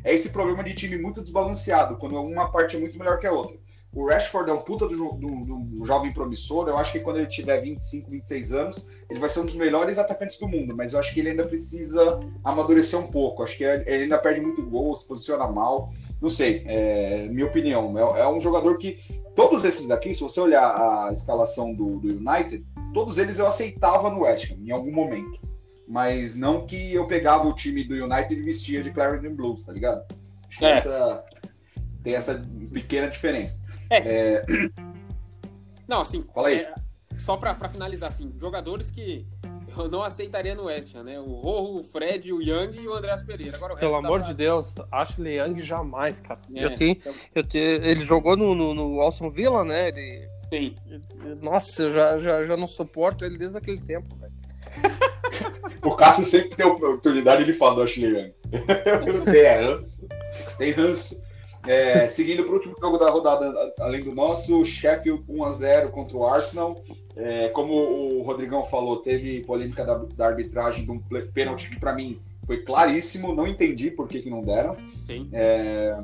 Speaker 1: é, esse problema de time muito desbalanceado, quando uma parte é muito melhor que a outra. O Rashford é um puta do, do, do, jovem promissor. Eu acho que quando ele tiver 25, 26 anos, ele vai ser um dos melhores atacantes do mundo. Mas eu acho que ele ainda precisa amadurecer um pouco. Acho que ele ainda perde muito gol, se posiciona mal. Não sei, é minha opinião. É, é, um jogador que. Todos esses daqui, se você olhar a escalação do, do United, todos eles eu aceitava no West Ham em algum momento. Mas não que eu pegava o time do United e vestia de Clarendon Blues, tá ligado? Acho é. essa, tem essa pequena diferença.
Speaker 3: É. é... Não, assim. Fala aí. É, só pra, pra finalizar, assim, jogadores que eu não aceitaria no West Ham, né? O Rojo, o Fred, o Young e o Andreas Pereira. Agora,
Speaker 2: Pelo amor de Deus, Ashley Young jamais, cara. É, eu tenho, então... eu tenho, ele jogou no, no, no Alson Villa, né? Ele,
Speaker 3: Sim.
Speaker 2: Nossa, eu já, já, já não suporto ele desde aquele tempo, velho.
Speaker 1: o Cássio sempre tem oportunidade, ele fala do Ashley Young. tem ranço. Tem ranço. É, seguindo para o último jogo da rodada, além do nosso, Sheffield 1x0 contra o Arsenal. É, como o Rodrigão falou, teve polêmica da, da arbitragem de um pênalti que para mim foi claríssimo, não entendi por que, que não deram. É,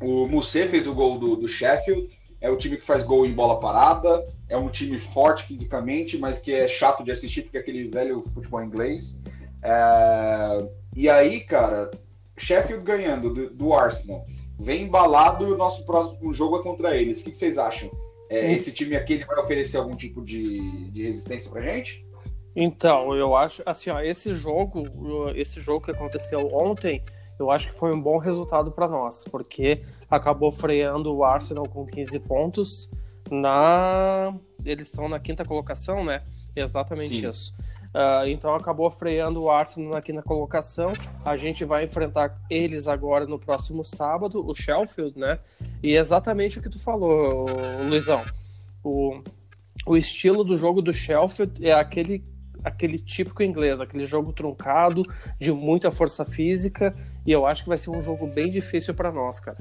Speaker 1: o Musse fez o gol do, do, Sheffield, é o time que faz gol em bola parada, é um time forte fisicamente, mas que é chato de assistir porque é aquele velho futebol inglês. É, e aí, cara, Sheffield ganhando do, do Arsenal, vem embalado e o nosso próximo jogo é contra eles. O que, que vocês acham? É, esse time aqui ele vai oferecer algum tipo de, de resistência pra gente?
Speaker 2: Então, eu acho, assim, ó, esse jogo, esse jogo que aconteceu ontem, eu acho que foi um bom resultado para nós, porque acabou freando o Arsenal com 15 pontos na eles estão na quinta colocação, né? Exatamente Sim. isso. Uh, então acabou freando o Arsenal na quinta colocação. A gente vai enfrentar eles agora no próximo sábado, o Sheffield, né? E exatamente o que tu falou, Luizão. O, o estilo do jogo do Sheffield é aquele aquele típico inglês, aquele jogo truncado, de muita força física, e eu acho que vai ser um jogo bem difícil para nós, cara.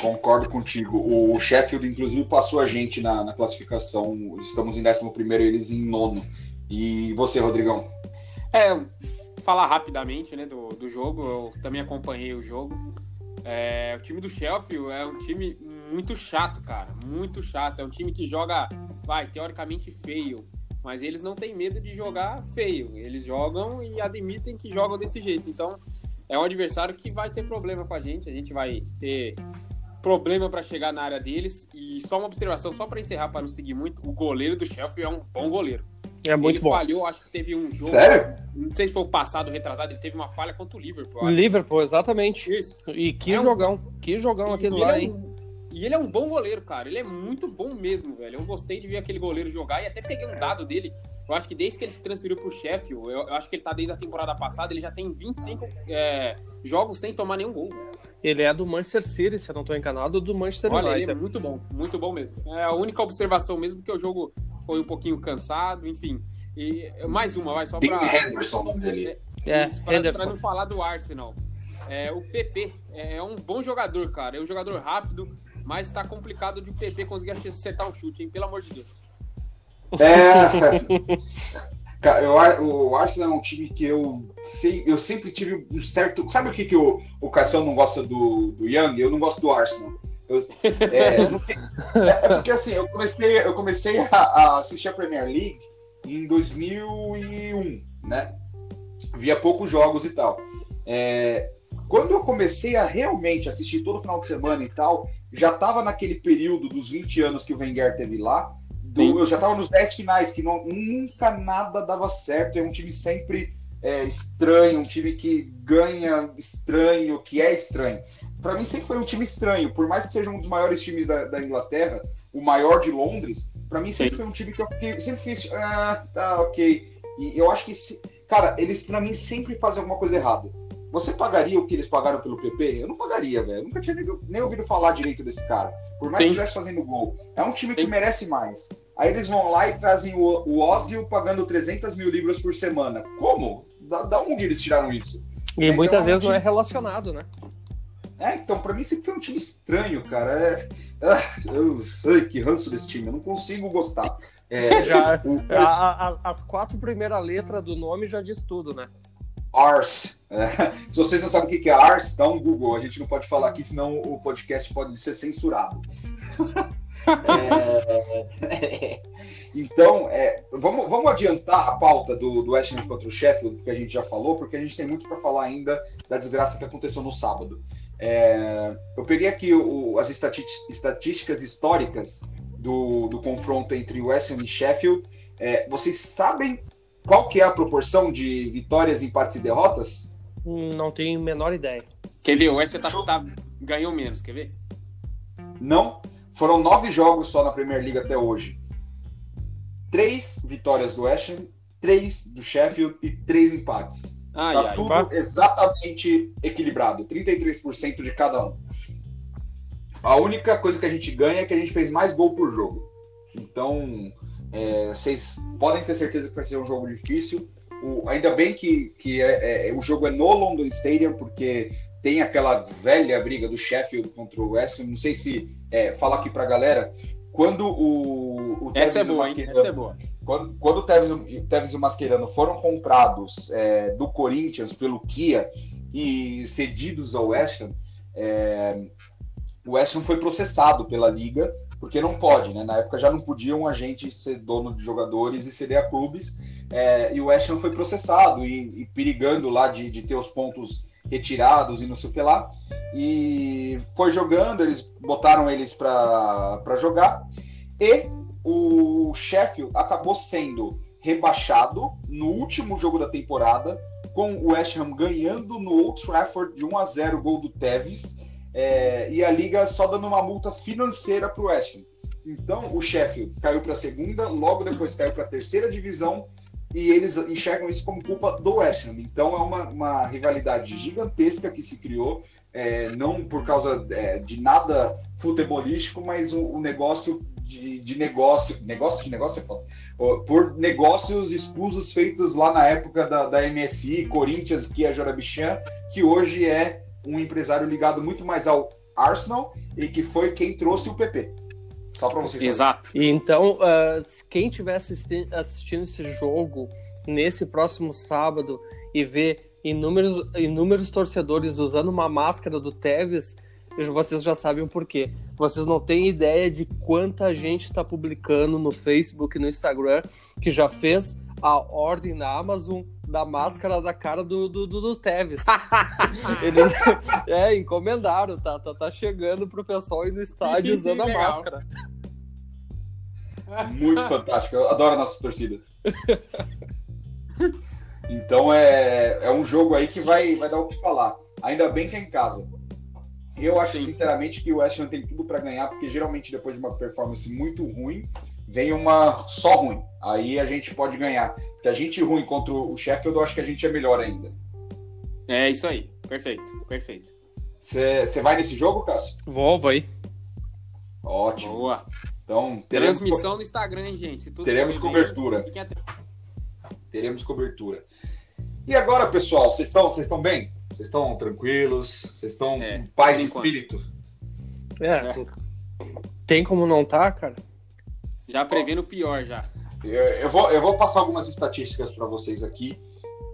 Speaker 1: Concordo contigo. O Sheffield, inclusive, passou a gente na, na classificação. Estamos em 11 primeiro, eles em nono. E você, Rodrigão?
Speaker 3: É, falar rapidamente né, do, do jogo. Eu também acompanhei o jogo. É, o time do Sheffield é um time muito chato, cara. Muito chato. É um time que joga, vai, teoricamente feio mas eles não têm medo de jogar feio. Eles jogam e admitem que jogam desse jeito. Então, é um adversário que vai ter problema com a gente. A gente vai ter problema para chegar na área deles. E só uma observação, só para encerrar, para não seguir muito: o goleiro do Sheffield é um bom goleiro.
Speaker 2: É muito
Speaker 3: ele
Speaker 2: bom.
Speaker 3: falhou, acho que teve um jogo.
Speaker 1: Sério?
Speaker 3: Não sei se foi o passado, retrasado, ele teve uma falha contra o Liverpool.
Speaker 2: Liverpool, exatamente.
Speaker 3: Isso.
Speaker 2: E que é jogão. Um... Que jogão e aquele lá,
Speaker 3: é
Speaker 2: hein?
Speaker 3: Um e ele é um bom goleiro, cara. Ele é muito bom mesmo, velho. Eu gostei de ver aquele goleiro jogar e até peguei um dado dele. Eu acho que desde que ele se transferiu pro Sheffield, eu, eu acho que ele tá desde a temporada passada, ele já tem 25 é, jogos sem tomar nenhum gol.
Speaker 2: Ele é do Manchester City, se eu não estou enganado, do Manchester
Speaker 3: Olha,
Speaker 2: United.
Speaker 3: Ele é muito bom, muito bom mesmo. É a única observação mesmo, que o jogo foi um pouquinho cansado, enfim. E mais uma, vai só
Speaker 1: para. Henderson o nome dele.
Speaker 2: É,
Speaker 3: Isso, pra, pra não falar do Arsenal. É, o PP é um bom jogador, cara. É um jogador rápido, mas tá complicado de o PP conseguir acertar o chute, hein? Pelo amor de Deus.
Speaker 1: É. eu, o Arsenal é um time que eu, sei, eu sempre tive um certo. Sabe o que, que o, o Cassiano não gosta do, do Young? Eu não gosto do Arsenal. Eu, é, é, porque assim, eu comecei, eu comecei a, a, assistir a Premier League em 2001, né? Via poucos jogos e tal. É, quando eu comecei a realmente assistir todo final de semana e tal, já estava naquele período dos 20 anos que o Wenger teve lá. Do, eu já estava nos 10 finais, que não, nunca nada dava certo. É um time sempre é, estranho, um time que ganha estranho, que é estranho. Para mim sempre foi um time estranho, por mais que seja um dos maiores times da, da Inglaterra, o maior de Londres, para mim sempre Sim. foi um time que eu fiquei, sempre fiz, ah, tá, ok. E eu acho que, cara, eles para mim sempre fazem alguma coisa errada. Você pagaria o que eles pagaram pelo PP? Eu não pagaria, velho. Nunca tinha nem, nem, ouvido falar direito desse cara. Por mais Sim. que estivesse fazendo gol. É um time que Sim. merece mais. Aí eles vão lá e trazem o, o Ozil pagando 300 mil libras por semana. Como? Da, da onde eles tiraram isso?
Speaker 2: E é, muitas então, vezes é um time... não é relacionado, né?
Speaker 1: É, então, pra mim sempre foi um time estranho, cara. É... Ah, eu... Ai, que ranço desse time. Eu não consigo gostar.
Speaker 2: É, já, o... a, a, as quatro primeiras letras do nome já diz tudo, né?
Speaker 1: Ars. É. Se vocês não sabem o que é Ars, dá um Google. A gente não pode falar aqui, senão o podcast pode ser censurado. é... Então, é... vamos, vamos adiantar a pauta do, do West Ham contra o Sheffield, que a gente já falou, porque a gente tem muito para falar ainda da desgraça que aconteceu no sábado. É... Eu peguei aqui o, as estatísticas históricas do, do confronto entre o West Ham e Sheffield. É, vocês sabem qual que é a proporção de vitórias, empates e derrotas?
Speaker 2: Não tenho a menor ideia.
Speaker 3: Quer ver? O West tá, tá, ganhou menos, quer ver?
Speaker 1: Não. Foram nove jogos só na Premier League até hoje. Três vitórias do West Ham, três do Sheffield e três empates.
Speaker 3: Ai,
Speaker 1: tá
Speaker 3: ai,
Speaker 1: tudo exatamente equilibrado. 33% de cada um. A única coisa que a gente ganha é que a gente fez mais gol por jogo. Então, é, vocês podem ter certeza que vai ser um jogo difícil. O, ainda bem que, que é, é, o jogo é no London Stadium, porque tem aquela velha briga do Sheffield contra o West. Não sei se é, fala aqui pra galera. Quando o, o
Speaker 3: Essa é boa, hein? Essa é boa.
Speaker 1: Quando, quando o Tevez, e o Mascherano foram comprados é, do Corinthians pelo Kia e cedidos ao West Ham, é, o West Ham foi processado pela liga porque não pode, né? Na época já não podia um agente ser dono de jogadores e ceder a clubes, é, e o West Ham foi processado e, e perigando lá de, de, ter os pontos retirados e não sei o que lá, e foi jogando, eles botaram eles para jogar, e o Sheffield acabou sendo rebaixado no último jogo da temporada, com o West Ham ganhando no Old Trafford de 1 a 0 gol do Tevez, é, e a liga só dando uma multa financeira para o West Ham. Então, o Sheffield caiu para a segunda, logo depois caiu para a terceira divisão, e eles enxergam isso como culpa do West Ham. Então, é uma, uma rivalidade gigantesca que se criou, é, não por causa é, de nada futebolístico, mas o, o negócio de, de, negócio, negócio de negócio é foda, por negócios escusos feitos lá na época da, da MSI, Corinthians, que é Jorabichan, que hoje é um empresário ligado muito mais ao Arsenal e que foi quem trouxe o PP. Só para vocês
Speaker 2: Exato. E então, uh, quem estiver assisti assistindo esse jogo nesse próximo sábado e ver inúmeros, inúmeros torcedores usando uma máscara do Tevez, vocês já sabem o porquê. Vocês não têm ideia de quanta gente está publicando no Facebook e no Instagram que já fez a ordem na Amazon da máscara da cara do, do, do, do Tevez. Eles é, encomendaram, tá, tá, tá chegando pro pessoal ir no estádio usando a máscara.
Speaker 1: Muito fantástico, eu adoro a nossa torcida. Então é, é um jogo aí que vai, vai dar o que falar. Ainda bem que é em casa. Eu acho, Sim. sinceramente, que o West Ham tem tudo para ganhar, porque geralmente depois de uma performance muito ruim, vem uma só ruim. Aí a gente pode ganhar. Porque a gente ruim contra o Sheffield, eu acho que a gente é melhor ainda.
Speaker 3: É isso aí. Perfeito, perfeito.
Speaker 1: Você vai nesse jogo, Cássio?
Speaker 2: Vou, vai.
Speaker 1: Ótimo.
Speaker 3: Boa.
Speaker 1: Então,
Speaker 3: teremos... Transmissão no Instagram, hein, gente?
Speaker 1: teremos cobertura. Bem, teremos cobertura. E agora, pessoal, vocês estão, vocês estão bem? Vocês estão tranquilos? Vocês estão é, em paz de espírito?
Speaker 2: É, é, Tem como não tá, cara?
Speaker 3: Já prevendo o pior já.
Speaker 1: Eu vou, eu vou passar algumas estatísticas para vocês aqui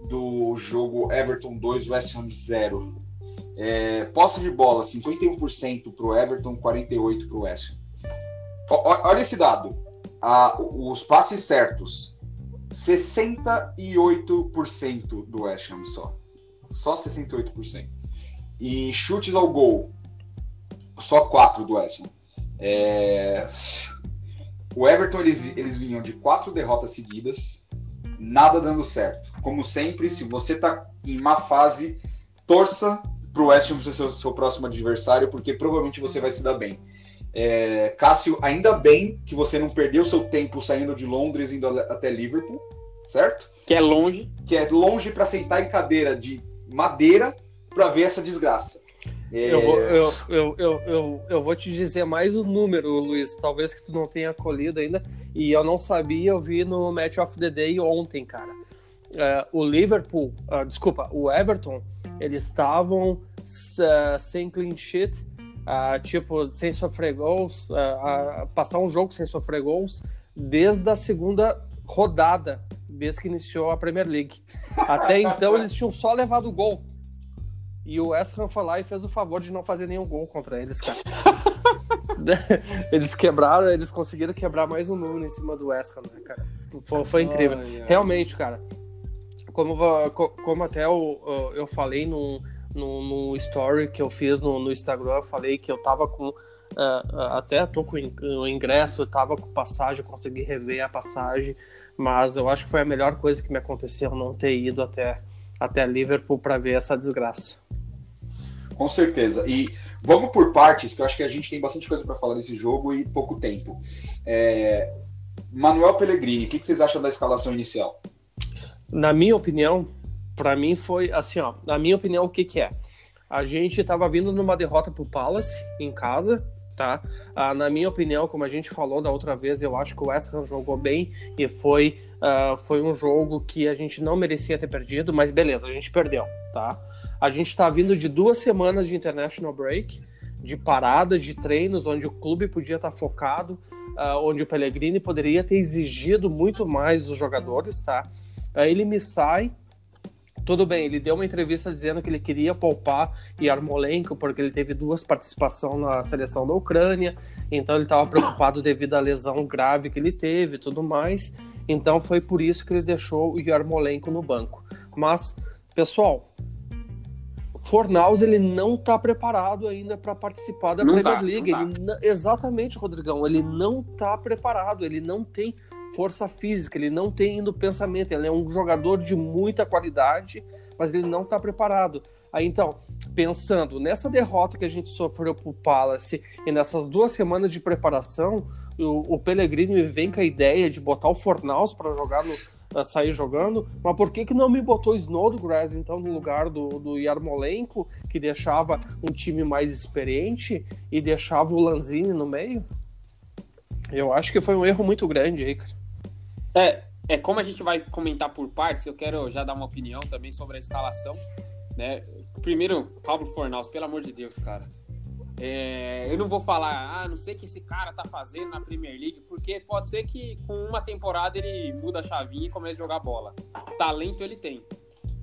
Speaker 1: do jogo Everton 2, West Ham 0. É, posse de bola, 51% para o Everton, 48% para o West Ham. Olha esse dado. Ah, os passes certos, 68% do West Ham só. Só 68%. E chutes ao gol, só 4 do West Ham. É... O Everton, ele, eles vinham de quatro derrotas seguidas, nada dando certo. Como sempre, se você tá em má fase, torça pro West Ham ser seu, seu próximo adversário, porque provavelmente você vai se dar bem. É, Cássio, ainda bem que você não perdeu seu tempo saindo de Londres indo até Liverpool, certo?
Speaker 3: Que é longe.
Speaker 1: Que é longe para sentar em cadeira de madeira para ver essa desgraça.
Speaker 2: É... Eu, vou, eu, eu, eu, eu, eu, vou te dizer mais o um número, Luiz. Talvez que tu não tenha colhido ainda. E eu não sabia, eu vi no Match of the Day ontem, cara. Uh, o Liverpool, uh, desculpa, o Everton, eles estavam uh, sem clean sheet, tipo, sem sofrer gols, passar um jogo sem sofrer gols desde a segunda rodada, desde que iniciou a Premier League. Até então eles tinham só levado gol. E o West Ham foi lá e fez o favor de não fazer nenhum gol contra eles, cara. eles quebraram, eles conseguiram quebrar mais um número em cima do West Ham, né, cara? Foi, foi incrível. Realmente, cara. Como, como até eu, eu falei no, no, no story que eu fiz no, no Instagram, eu falei que eu tava com. Uh, até tô com o ingresso, eu tava com passagem, eu consegui rever a passagem, mas eu acho que foi a melhor coisa que me aconteceu não ter ido até, até Liverpool para ver essa desgraça.
Speaker 1: Com certeza. E vamos por partes, que eu acho que a gente tem bastante coisa para falar nesse jogo e pouco tempo. É... Manuel Pellegrini, o que, que vocês acham da escalação inicial?
Speaker 2: Na minha opinião, para mim foi assim, ó. Na minha opinião, o que que é? A gente estava vindo numa derrota pro Palace em casa, tá? Ah, na minha opinião, como a gente falou da outra vez, eu acho que o West Ham jogou bem e foi, uh, foi um jogo que a gente não merecia ter perdido, mas beleza, a gente perdeu, tá? A gente está vindo de duas semanas de international break, de parada de treinos, onde o clube podia estar tá focado, uh, onde o Pellegrini poderia ter exigido muito mais dos jogadores, tá? Uh, ele me sai. Tudo bem, ele deu uma entrevista dizendo que ele queria poupar Yarmolenko porque ele teve duas participações na seleção da Ucrânia, então ele estava preocupado devido à lesão grave que ele teve e tudo mais. Então foi por isso que ele deixou o Yarmolenko no banco. Mas, pessoal, Fornaus ele não está preparado ainda para participar da não Premier tá, League. Tá. Ele, exatamente, Rodrigão. Ele não está preparado. Ele não tem força física, ele não tem ainda o pensamento, ele é um jogador de muita qualidade, mas ele não está preparado. Aí então, pensando nessa derrota que a gente sofreu pro Palace e nessas duas semanas de preparação, o, o Pellegrini vem com a ideia de botar o Fornaus para jogar no, sair jogando, mas por que, que não me botou Snodgrass então no lugar do, do Yarmolenko, que deixava um time mais experiente e deixava o Lanzini no meio? Eu acho que foi um erro muito grande aí, cara.
Speaker 3: É, é como a gente vai comentar por partes, eu quero já dar uma opinião também sobre a escalação, né? Primeiro, Pablo Fornaus, pelo amor de Deus, cara. É, eu não vou falar, ah, não sei o que esse cara tá fazendo na Premier League, porque pode ser que com uma temporada ele muda a chavinha e comece a jogar bola. Talento ele tem.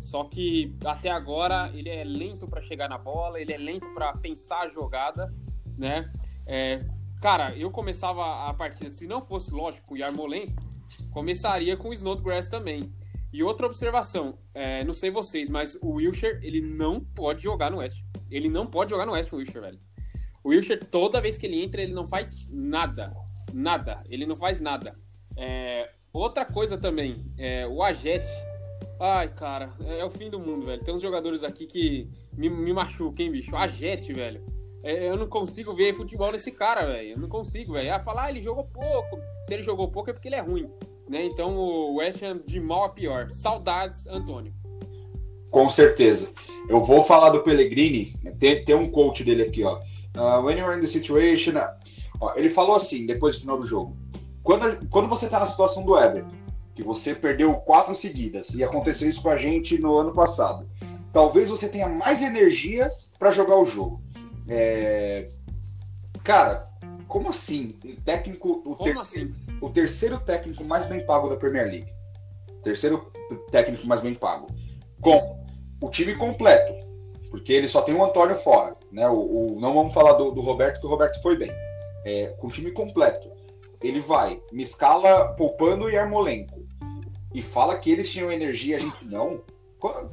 Speaker 3: Só que até agora ele é lento para chegar na bola, ele é lento para pensar a jogada, né? É, cara, eu começava a partida, se não fosse lógico o Yarmolenko, começaria com o Snodgrass também. E outra observação, é, não sei vocês, mas o Wilshire, ele não pode jogar no West. Ele não pode jogar no West, o Wilshire, velho. O Wilshire, toda vez que ele entra, ele não faz nada. Nada. Ele não faz nada. É, outra coisa também, é, o Ajete. Ai, cara, é, é, o fim do mundo, velho. Tem uns jogadores aqui que me, me hein, bicho? Ajete, velho. É, eu não consigo ver futebol nesse cara, velho. Eu não consigo, velho. Ah, falar, ah, ele jogou pouco. Se ele jogou pouco é porque ele é ruim. Né? Então o West Ham de mal a pior. Saudades, Antônio.
Speaker 1: Com certeza. Eu vou falar do Pellegrini. Tem, tem um coach dele aqui, ó. Uh, when you're in the situation. Uh, ó, ele falou assim, depois do final do jogo. Quando, quando você tá na situação do Everton, que você perdeu quatro seguidas, e aconteceu isso com a gente no ano passado, talvez você tenha mais energia para jogar o jogo. É... Cara, como assim? O técnico. O, ter... assim? o terceiro técnico mais bem pago da Premier League. Terceiro técnico mais bem pago. Com o time completo. Porque ele só tem o Antônio fora. Né? O, o não vamos falar do, do, Roberto, que o Roberto foi bem. É, com o time completo. Ele vai, me escala poupando e Armolenco. E fala que eles tinham energia, a gente não.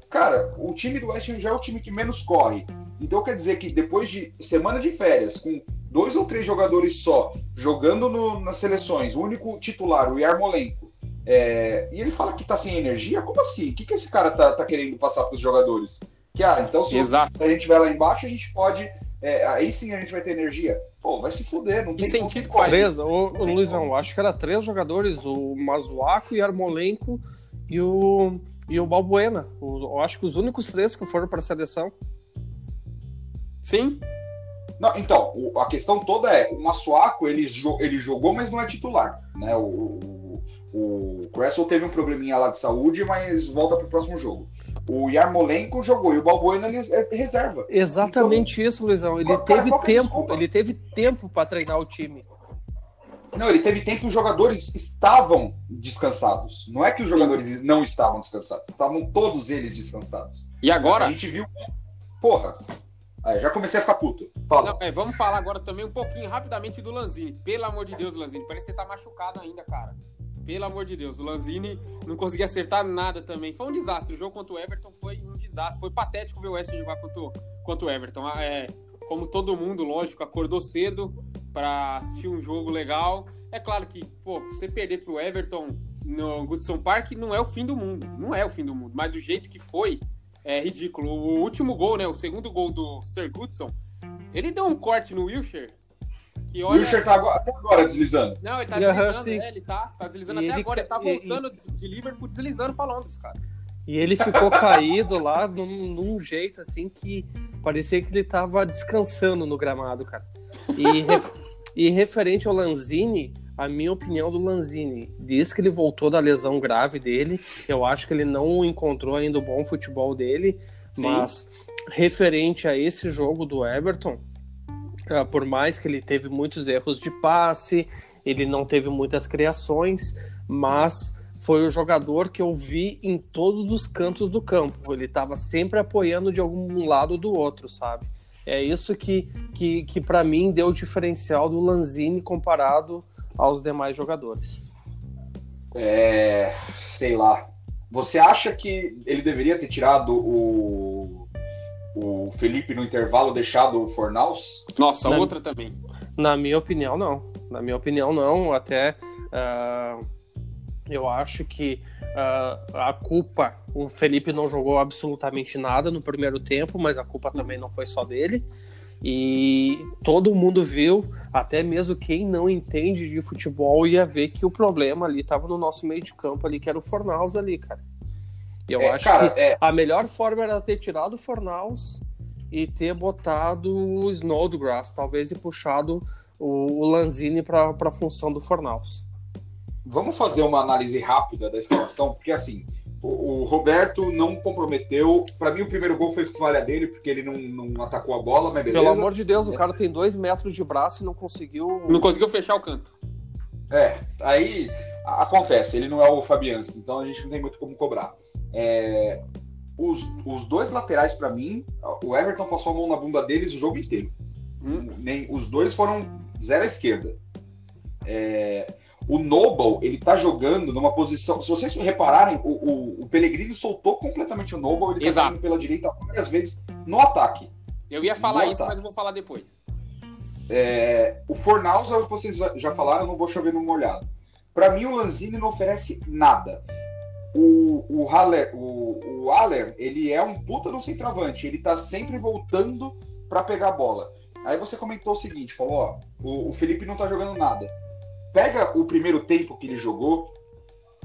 Speaker 1: Cara, o time do West Ham já é o time que menos corre. Então quer dizer que depois de semana de férias, com dois ou três jogadores só, jogando no, nas seleções, o único titular, o Yarmolenko, é, e ele fala que tá sem energia? Como assim? O que, que esse cara tá, tá querendo passar para os jogadores? Que, ah, então se, se, a gente estiver lá embaixo, a gente pode. É, aí sim a gente vai ter energia. Pô, vai se fuder, não tem
Speaker 2: três, o, o Luizão, acho que era três jogadores, o Mazuaco, o Yarmolenko e o, e o Balbuena. O, eu acho que os únicos três que foram para a seleção.
Speaker 3: Sim.
Speaker 1: Não, então, o, a questão toda é, o Massuaco, ele, ele jogou, mas não é titular, né? O, o, o Cresswell teve um probleminha lá de saúde, mas volta para o próximo jogo. O Yarmolenko jogou e o Balbuena é reserva.
Speaker 2: Exatamente então, isso, Luizão. Ele cara, teve tempo, ele teve tempo para treinar o time.
Speaker 1: Não, ele teve tempo e os jogadores estavam descansados. Não é que os jogadores não estavam descansados, estavam todos eles descansados.
Speaker 3: E agora?
Speaker 1: A gente viu. Porra, Aí, já comecei a ficar puto. Fala. Não,
Speaker 3: é, vamos falar agora também um pouquinho rapidamente do Lanzini. Pelo amor de Deus, Lanzini. Parece que você tá machucado ainda, cara. Pelo amor de Deus. O Lanzini não conseguia acertar nada também. Foi um desastre. O jogo contra o Everton foi um desastre. Foi patético ver o West jogar contra, o, contra o Everton. Ah, é, como todo mundo, lógico, acordou cedo para assistir um jogo legal. É claro que, pô, você perder pro Everton no Goodson Park não é o fim do mundo. Não é o fim do mundo. Mas do jeito que foi, é ridículo. O último gol, né? O segundo gol do Sir Goodson, ele deu um corte no Wilshire.
Speaker 1: Que olha... O Wilshire tá agora, até agora deslizando.
Speaker 3: Não, ele tá deslizando, é, ele tá, tá deslizando e até ele... agora. Ele tá voltando e... de Liverpool deslizando pra Londres, cara.
Speaker 2: E ele ficou caído lá num, num, jeito assim que parecia que ele tava descansando no gramado, cara. E. e referente ao Lanzini, a minha opinião do Lanzini. Diz que ele voltou da lesão grave dele. Eu acho que ele não encontrou ainda o bom futebol dele. Sim. Mas referente a esse jogo do Everton, ah, por mais que ele teve muitos erros de passe, ele não teve muitas criações, mas foi o jogador que eu vi em todos os cantos do campo. Ele estava sempre apoiando de algum lado do outro, sabe? É isso que, que, que para mim deu o diferencial do Lanzini comparado aos demais jogadores.
Speaker 1: É, sei lá. Você acha que ele deveria ter tirado o, o Felipe no intervalo, deixado o Fornaus?
Speaker 3: Nossa, na, outra também.
Speaker 2: Na minha opinião, não. Na minha opinião, não. Até uh, Eu acho que uh, a culpa, o Felipe não jogou absolutamente nada no primeiro tempo, mas a culpa também não foi só dele. E todo mundo viu, até mesmo quem não entende de futebol ia ver que o problema ali estava no nosso meio de campo ali, que era o Fornaus ali, cara. Eu é, acho cara, que é... a melhor forma era ter tirado o Fornaus e ter botado o Snodgrass, talvez e puxado o, o Lanzini para a função do Fornaus.
Speaker 1: Vamos fazer uma análise rápida da escalação, porque assim, o, o Roberto não comprometeu. Para mim, o primeiro gol foi falha dele, porque ele não, não atacou a bola, mas beleza.
Speaker 2: Pelo amor de Deus, é. o cara tem dois metros de braço e não conseguiu.
Speaker 3: Não conseguiu fechar o canto.
Speaker 1: É, aí acontece, ele não é o Fabianski, então a gente não tem muito como cobrar. É, os, os dois laterais, para mim, o Everton passou a mão na bunda deles o jogo inteiro. Hum. Nem, os dois foram zero à esquerda. É, o Noble, ele tá jogando numa posição. Se vocês repararem, o, o, o Pellegrini soltou completamente o Noble, ele tá jogando pela direita várias vezes no ataque.
Speaker 3: Eu ia falar isso, ataque. mas eu vou falar depois.
Speaker 1: É, o Fornaus, vocês já falaram, eu não vou chover no molhado. Para mim, o Lanzini não oferece nada o, o, Haller, o, o Haller, ele é um puta no centroavante, ele tá sempre voltando para pegar a bola. Aí você comentou o seguinte, falou, ó, o, o Felipe não tá jogando nada. Pega o primeiro tempo que ele jogou,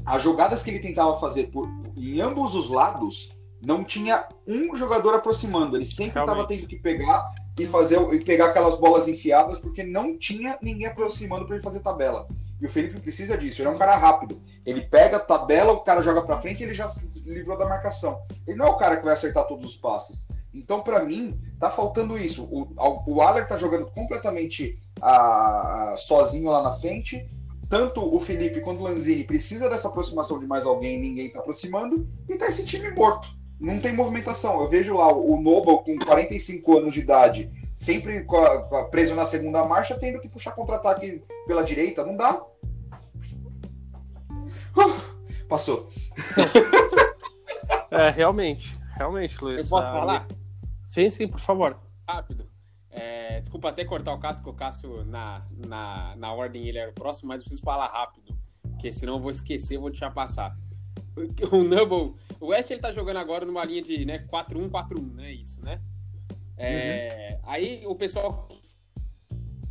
Speaker 1: as jogadas que ele tentava fazer por, em ambos os lados, não tinha um jogador aproximando. Ele sempre estava tendo que pegar e fazer e pegar aquelas bolas enfiadas porque não tinha ninguém aproximando para ele fazer tabela. E o Felipe precisa disso. Ele é um cara rápido. Ele pega a tabela, o cara joga para frente e ele já se livrou da marcação. Ele não é o cara que vai acertar todos os passes. Então, para mim, tá faltando isso. O, o Aller tá jogando completamente a, a, sozinho lá na frente. Tanto o Felipe quanto o Lanzini precisa dessa aproximação de mais alguém, ninguém tá aproximando. E tá esse time morto. Não tem movimentação. Eu vejo lá o Noble com 45 anos de idade sempre preso na segunda marcha, tendo que puxar contra-ataque pela direita. Não dá. Uh, passou.
Speaker 2: é, realmente. Realmente, Luiz.
Speaker 3: Eu posso ah, falar?
Speaker 2: Sim, sim, por favor.
Speaker 3: Rápido. É, desculpa até cortar o Cássio, porque o Cássio, na, na, na ordem, ele era o próximo, mas eu preciso falar rápido, porque senão eu vou esquecer, vou deixar passar. O Nubble, o West ele tá jogando agora numa linha de né, 4-1-4-1, né? Isso, né? É, uhum. Aí o pessoal,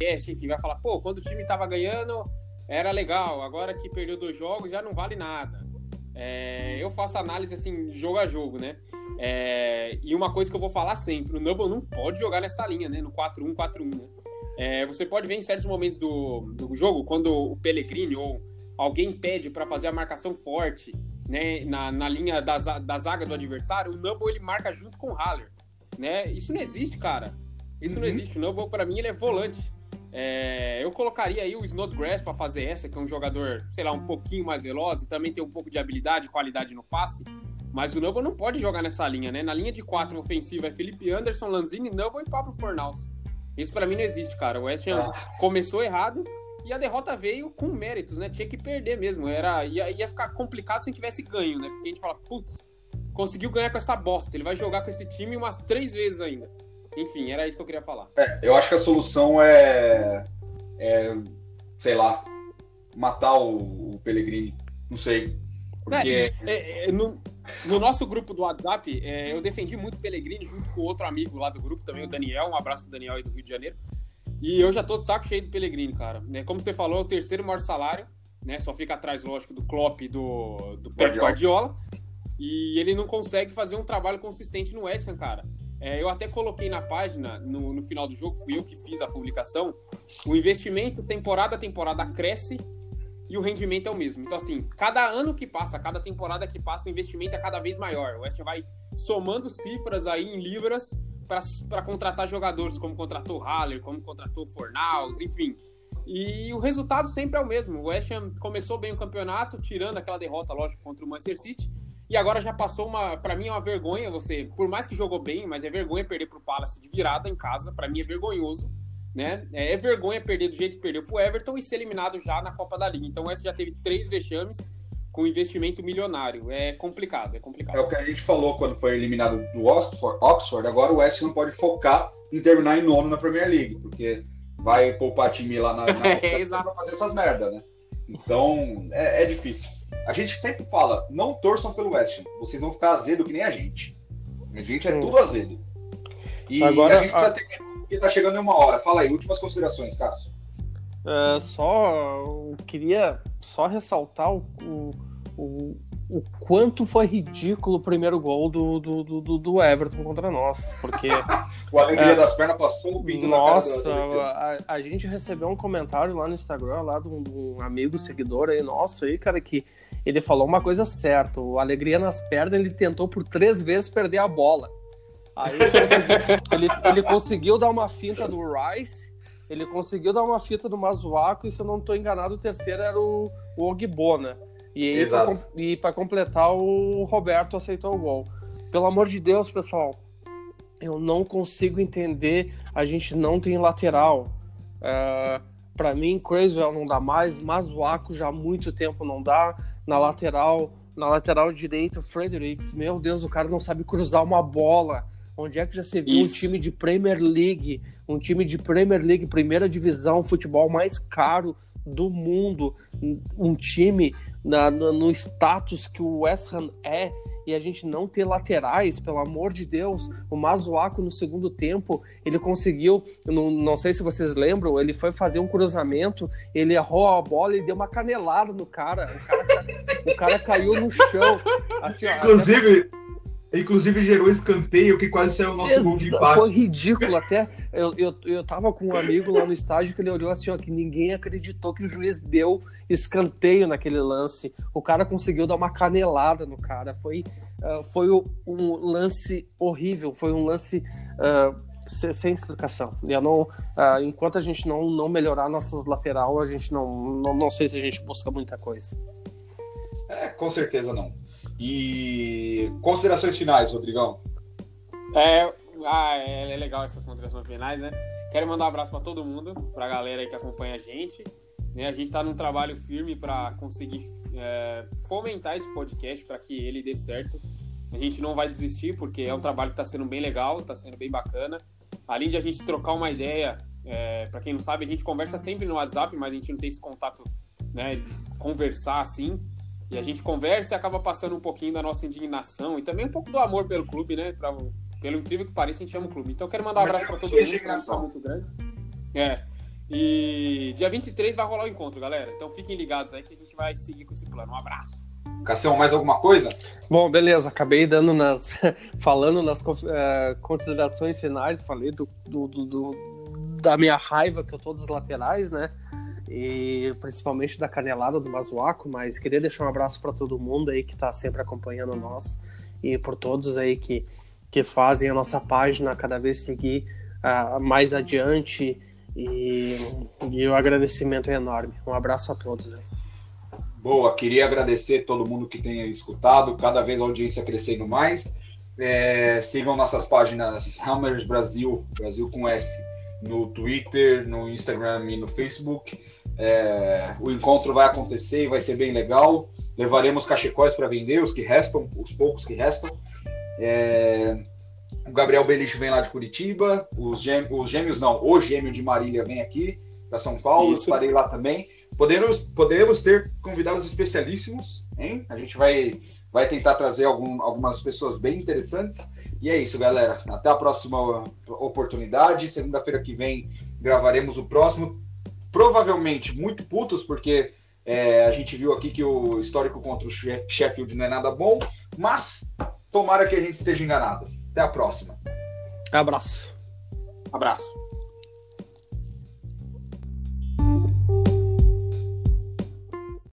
Speaker 3: enfim, vai falar, pô, quando o time tava ganhando era legal, agora que perdeu dois jogos já não vale nada. É, eu faço análise assim, jogo a jogo, né? É, e uma coisa que eu vou falar sempre, o Nubble não pode jogar nessa linha, né? No 4-1-4-1, né? É, você pode ver em certos momentos do, do jogo, quando o Pellegrini ou alguém pede para fazer a marcação forte, né? Na, na linha da, da zaga do adversário, o Nubble ele marca junto com o Haller né? Isso não existe, cara. Isso uhum. não existe. O Noble, para mim, ele é volante. É, eu colocaria aí o Snodgrass para fazer essa, que é um jogador, sei lá, um pouquinho mais veloz e também tem um pouco de habilidade e qualidade no passe. Mas o Noble não pode jogar nessa linha, né? Na linha de quatro ofensiva é Felipe Anderson, Lanzini, Noble e Pablo Fornaus. Isso para mim não existe, cara. O West Ham ah. começou errado e a derrota veio com méritos, né? Tinha que perder mesmo. Era, ia, ia ficar complicado se tivesse ganho, né? Porque a gente fala, putz, conseguiu ganhar com essa bosta. Ele vai jogar com esse time umas três vezes ainda. Enfim, era isso que eu queria falar.
Speaker 1: É, eu acho que a solução é, é sei lá, matar o, o Pellegrini. Não sei. Porque...
Speaker 3: É, é, é, no, no, nosso grupo do WhatsApp, é, eu defendi muito o Pellegrini junto com outro amigo lá do grupo também, o Daniel. Um abraço pro Daniel aí do Rio de Janeiro. E eu já tô de saco cheio do Pellegrini, cara. É, como você falou, é o terceiro maior salário, né? Só fica atrás, lógico, do Klopp e do, do Pep Guardiola. Guardiola. E ele não consegue fazer um trabalho consistente no West Ham, cara. É, eu até coloquei na página, no, no, final do jogo, fui eu que fiz a publicação. O investimento, temporada a temporada, cresce e o rendimento é o mesmo. Então, assim, cada ano que passa, cada temporada que passa, o investimento é cada vez maior. O West vai somando cifras aí em libras para contratar jogadores, como contratou Haller, como contratou Fornaus, enfim. E o resultado sempre é o mesmo. O West Ham começou bem o campeonato, tirando aquela derrota, lógico, contra o Manchester City e agora já passou uma. para mim é uma vergonha você. Por mais que jogou bem, mas é vergonha perder pro Palace de virada em casa. para mim é vergonhoso. Né? É, é, vergonha perder do jeito que perdeu pro Everton e ser eliminado já na Copa da Liga. Então essa já teve três vexames com investimento milionário. É complicado, é complicado.
Speaker 1: É o que a gente falou quando foi eliminado do Oxford. Oxford agora o West não pode focar em terminar em nono na Premier League, porque vai poupar time lá na, na
Speaker 3: é,
Speaker 1: pra fazer essas merdas, né? Então é, é difícil. A gente sempre fala, não torçam pelo West Ham, vocês vão ficar azedo que nem a gente. A gente é
Speaker 2: Hum.
Speaker 1: tudo azedo. E
Speaker 2: Agora,
Speaker 1: a gente precisa ter porque tá chegando em uma hora. Fala aí, últimas considerações, Cássio.
Speaker 2: É, só eu queria só ressaltar o, o, o, quanto foi ridículo o primeiro gol do, do, do, do Everton contra nós. Porque,
Speaker 1: O Alegria
Speaker 2: É.
Speaker 1: das Pernas passou o pinto
Speaker 2: nossa, a, a gente recebeu um comentário lá no Instagram, lá de um, de um amigo seguidor aí, nosso aí, cara, que ele falou uma coisa certa. O Alegria nas pernas, ele tentou por três vezes perder a bola. Aí ele conseguiu, ele, ele conseguiu dar uma finta no Rice, ele conseguiu dar uma fita no Mazuaco, e se eu não estou enganado, o terceiro era o, o Ogbo, né? E pra, e para completar, o Roberto aceitou o gol. Pelo amor de Deus, pessoal, eu não consigo entender. A gente não tem lateral. É, para mim, Crazy não dá mais, Mazuaco já há muito tempo não dá. Na lateral, na lateral direita, o Fredericks, meu Deus, o cara não sabe cruzar uma bola. Onde é que já se viu
Speaker 3: Isso.
Speaker 2: um time de Premier League, um time de Premier League, primeira divisão, futebol mais caro do mundo, um time na- no, no status que o West Ham é, e a gente não ter laterais, pelo amor de Deus. O Mazuaco no segundo tempo, ele conseguiu, não, não sei se vocês lembram, ele foi fazer um cruzamento, ele errou a bola e deu uma canelada no cara. O cara, ca- o cara caiu no chão. Assim, ó,
Speaker 4: Inclusive, inclusive gerou escanteio que quase saiu o nosso gol de
Speaker 2: Exa-
Speaker 4: empate.
Speaker 2: Foi ridículo até. Eu, eu, eu tava com um amigo lá no estádio que ele olhou assim, ó, que ninguém acreditou que o juiz deu escanteio naquele lance. O cara conseguiu dar uma canelada no cara. Foi, ah, foi um lance horrível, foi um lance se- sem explicação. Eu não, ah, enquanto a gente não, não melhorar nossas lateral, a gente não, não, não sei se a gente busca muita coisa.
Speaker 1: É, com certeza não. E considerações finais, Rodrigão.
Speaker 3: É, ah, é, é legal essas considerações finais, né? Quero mandar um abraço pra todo mundo, pra galera aí que acompanha a gente. Né? A gente tá num trabalho firme pra conseguir é, fomentar esse podcast pra que ele dê certo. A gente não vai desistir, porque é um trabalho que tá sendo bem legal, tá sendo bem bacana. Além de a gente trocar uma ideia, é, para quem não sabe, a gente conversa sempre no WhatsApp, mas a gente não tem esse contato, né? Conversar assim. E a gente conversa e acaba passando um pouquinho da nossa indignação e também um pouco do amor pelo clube, né? Pra, pelo incrível que pareça, a gente ama o clube. Então eu quero mandar um abraço pra todo mundo, que tá muito grande. É. E dia 23 vai rolar o encontro, galera. Então fiquem ligados aí que a gente vai seguir com esse plano. Um abraço.
Speaker 1: Cassião, mais alguma coisa?
Speaker 2: Bom, beleza, acabei dando nas. falando nas eh, considerações finais, falei do, do- do- do- da minha raiva que eu tô dos laterais, né? E principalmente da canelada do Mazuaco, mas queria deixar um abraço para todo mundo aí que tá sempre acompanhando nós e por todos aí que, que fazem a nossa página cada vez seguir ah, mais adiante. E, e o agradecimento é enorme. Um abraço a todos. Né?
Speaker 1: Boa, queria agradecer todo mundo que tenha escutado, cada vez a audiência crescendo mais. É, sigam nossas páginas Hammers Brasil, Brasil com S, no Twitter, no Instagram e no Facebook. É, o encontro vai acontecer e vai ser bem legal. Levaremos cachecóis para vender, os que restam, os poucos que restam. É, o Gabriel Beliche vem lá de Curitiba, os gêmeos, os gêmeos não, o gêmeo de Marília vem aqui para São Paulo,
Speaker 3: Isso.
Speaker 1: estarei lá também. Podemos, podemos ter convidados especialíssimos, hein? A gente vai, vai tentar trazer algum- algumas pessoas bem interessantes. E é isso, galera. Até a próxima oportunidade. Segunda-feira que vem gravaremos o próximo. Provavelmente muito putos, porque é, a gente viu aqui que o histórico contra o She- Sheffield não é nada bom. Mas tomara que a gente esteja enganado. Até a próxima.
Speaker 2: Abraço.
Speaker 3: Abraço.